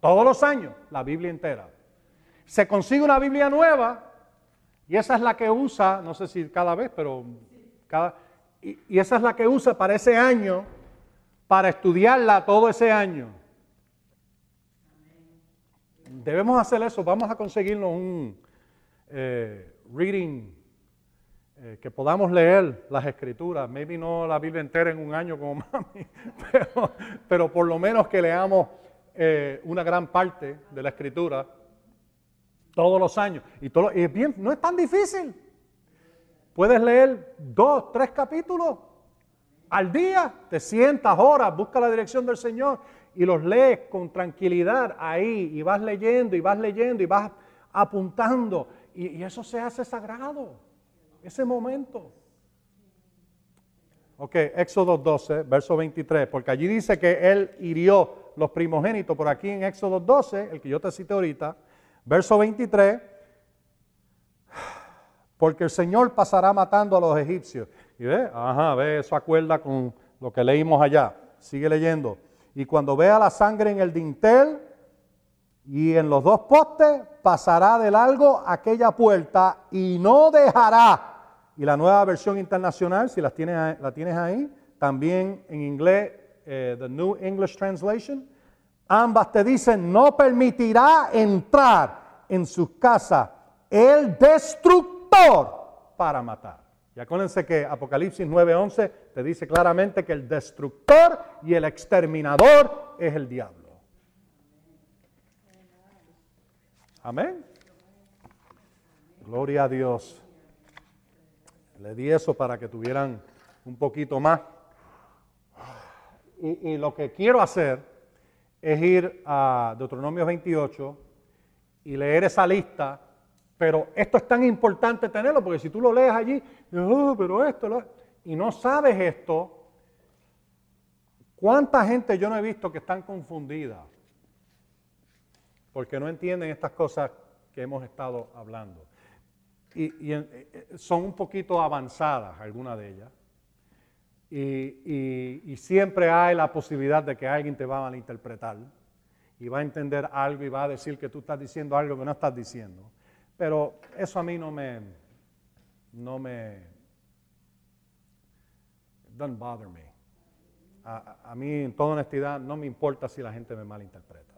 Todos los años, la Biblia entera. Se consigue una Biblia nueva y esa es la que usa, no sé si cada vez, pero cada... Y, esa es la que usa para ese año, para estudiarla todo ese año. Debemos hacer eso, vamos a conseguirnos un eh, reading eh, que podamos leer las escrituras, maybe no la Biblia entera en un año como mami, pero, por lo menos que leamos eh, una gran parte de la escritura todos los años. Y, todo, y es bien, no es tan difícil. Puedes leer dos, tres capítulos al día, te sientas, horas, busca la dirección del Señor y los lees con tranquilidad ahí y vas leyendo y vas leyendo y vas apuntando y eso se hace sagrado, ese momento. Ok, Éxodo 12, verso 23, porque allí dice que él hirió los primogénitos, por aquí en Éxodo 12, el que yo te cité ahorita, verso 23, porque el Señor pasará matando a los egipcios. Y ve, ajá, ve, eso acuerda con lo que leímos allá. Sigue leyendo. Y cuando vea la sangre en el dintel y en los dos postes, pasará de largo aquella puerta y no dejará. Y la nueva versión internacional, si las tienes, la tienes ahí, también en inglés, eh, The New English Translation, ambas te dicen, no permitirá entrar en sus casas el destructor para matar. Y acuérdense que Apocalipsis 9:11 te dice claramente que el destructor y el exterminador es el diablo. Amén. Gloria a Dios. Le di eso para que tuvieran un poquito más. Y, lo que quiero hacer es ir a Deuteronomio 28 y leer esa lista pero esto es tan importante tenerlo, porque si tú lo lees allí, oh, pero esto, y no sabes esto, ¿cuánta gente yo no he visto que están confundidas? Porque no entienden estas cosas que hemos estado hablando. Y, eh, eh, son un poquito avanzadas algunas de ellas. Y, siempre hay la posibilidad de que alguien te va a malinterpretar y va a entender algo y va a decir que tú estás diciendo algo que no estás diciendo. Pero eso a mí no me, no me, doesn't bother me. A, mí, en toda honestidad, no me importa si la gente me malinterpreta.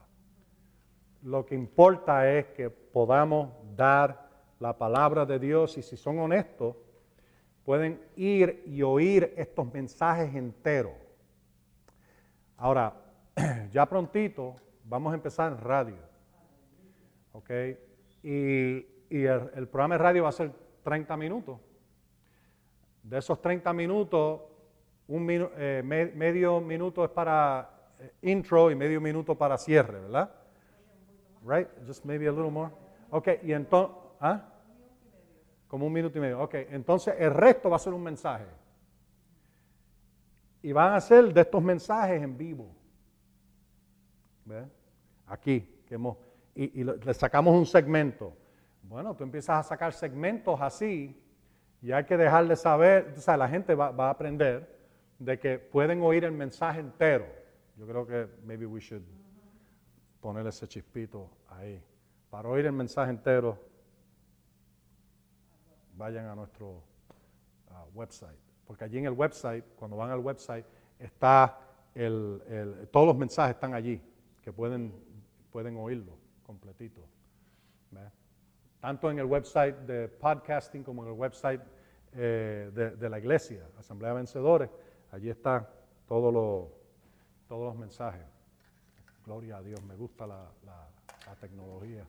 Lo que importa es que podamos dar la palabra de Dios y si son honestos, pueden ir y oír estos mensajes enteros. Ahora, ya prontito vamos a empezar en radio. ¿Ok? y, el, programa de radio va a ser 30 minutos. De esos 30 minutos, un eh, medio minuto es para eh, intro y medio minuto para cierre, ¿verdad? Right? Just maybe a little more. Ok, y entonces, ¿ah? Como un minuto y medio. Ok, entonces el resto va a ser un mensaje. Y van a ser de estos mensajes en vivo. ¿Ves? Aquí, hemos y, le sacamos un segmento. Bueno, tú empiezas a sacar segmentos así y hay que dejarle saber, o sea, la gente va, a aprender de que pueden oír el mensaje entero. Yo creo que maybe we should poner ese chispito ahí. Para oír el mensaje entero, vayan a nuestro website. Porque allí en el website, cuando van al website, está el, todos los mensajes están allí, que pueden, pueden oírlo completito. Tanto en el website de podcasting como en el website eh, de, la iglesia, Asamblea Vencedores, allí están todos los mensajes. Gloria a Dios, me gusta la, tecnología.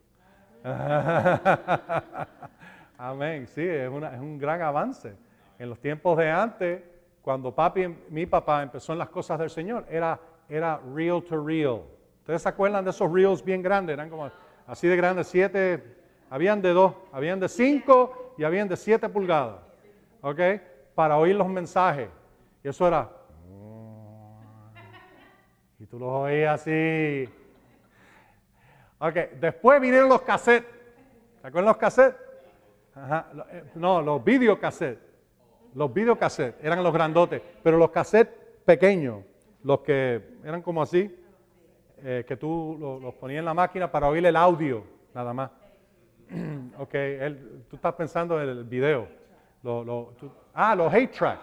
Amén, sí, es, un gran avance. En los tiempos de antes, cuando papi, mi papá empezó en las cosas del Señor, era, era real to real. ¿Ustedes se acuerdan de esos reels bien grandes? Eran como así de grandes, siete, habían de dos, habían de cinco y habían de siete pulgadas. ¿Ok? Para oír los mensajes. Y eso era. Y tú los oías así. Ok, después vinieron los cassettes. ¿Se acuerdan los cassettes? Eh, no, los videocassettes. Los videocassettes eran los grandotes, pero los cassettes pequeños, los que eran como así, eh, que tú los ponías en la máquina para oír el audio, nada más. ok, tú estás pensando en el video. ah, los hate track.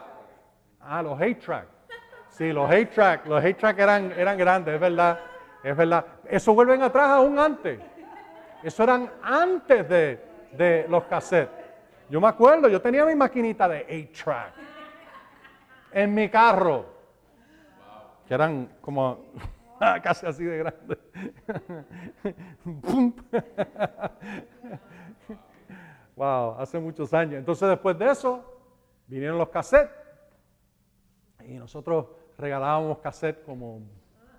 Ah, los hate track. Sí, los hate track. Los hate track eran, eran grandes, es verdad. Es verdad. Eso vuelven atrás aún antes. Eso eran antes de, de los cassettes. Yo me acuerdo, yo tenía mi maquinita de 8-track en mi carro, que eran como Casi así de grande. wow, hace muchos años. Entonces después de eso vinieron los cassettes y nosotros regalábamos cassettes como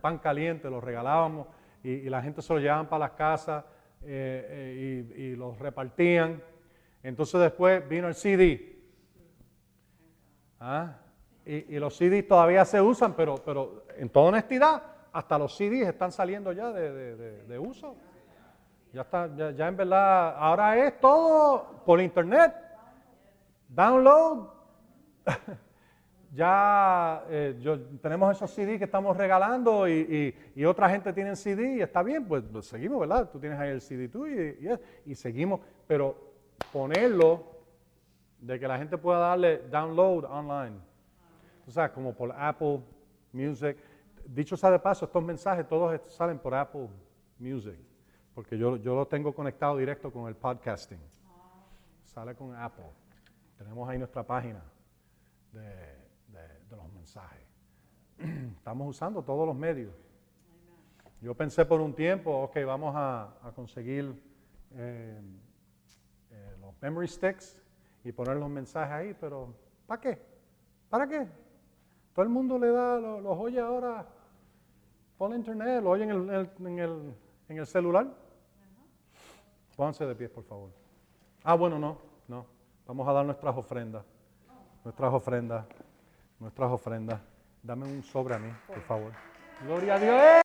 pan caliente, los regalábamos y, la gente se los llevaban para las casas eh, eh, y, y los repartían. Entonces después vino el CD. ¿Ah? y, los CDs todavía se usan, pero, pero en toda honestidad, hasta los CDs están saliendo ya de- de uso. Ya está, ya, ya en verdad, ahora es todo por internet. Download. ya eh, tenemos esos CDs que estamos regalando y, otra gente tiene CD y está bien, pues, pues seguimos, ¿verdad? Tú tienes ahí el CD tú y, seguimos, pero ponerlo de que la gente pueda darle download online. O sea, como por Apple Music. Dicho sea de paso, estos mensajes todos salen por Apple Music, porque yo, yo lo tengo conectado directo con el podcasting. Sale con Apple. Tenemos ahí nuestra página de, los. Estamos usando todos los medios. Yo pensé por un tiempo, ok, vamos a, conseguir eh, eh, los memory sticks y poner los mensajes ahí, pero ¿para qué? ¿Para qué? Todo el mundo le da, lo- los oye ahora por internet, lo oye en el- en el- en el celular. Pónganse de pie, por favor. Ah, bueno, no, no. Vamos a dar nuestras ofrendas. Nuestras ofrendas. Nuestras ofrendas. Dame un sobre a mí, por favor. Gloria a Dios.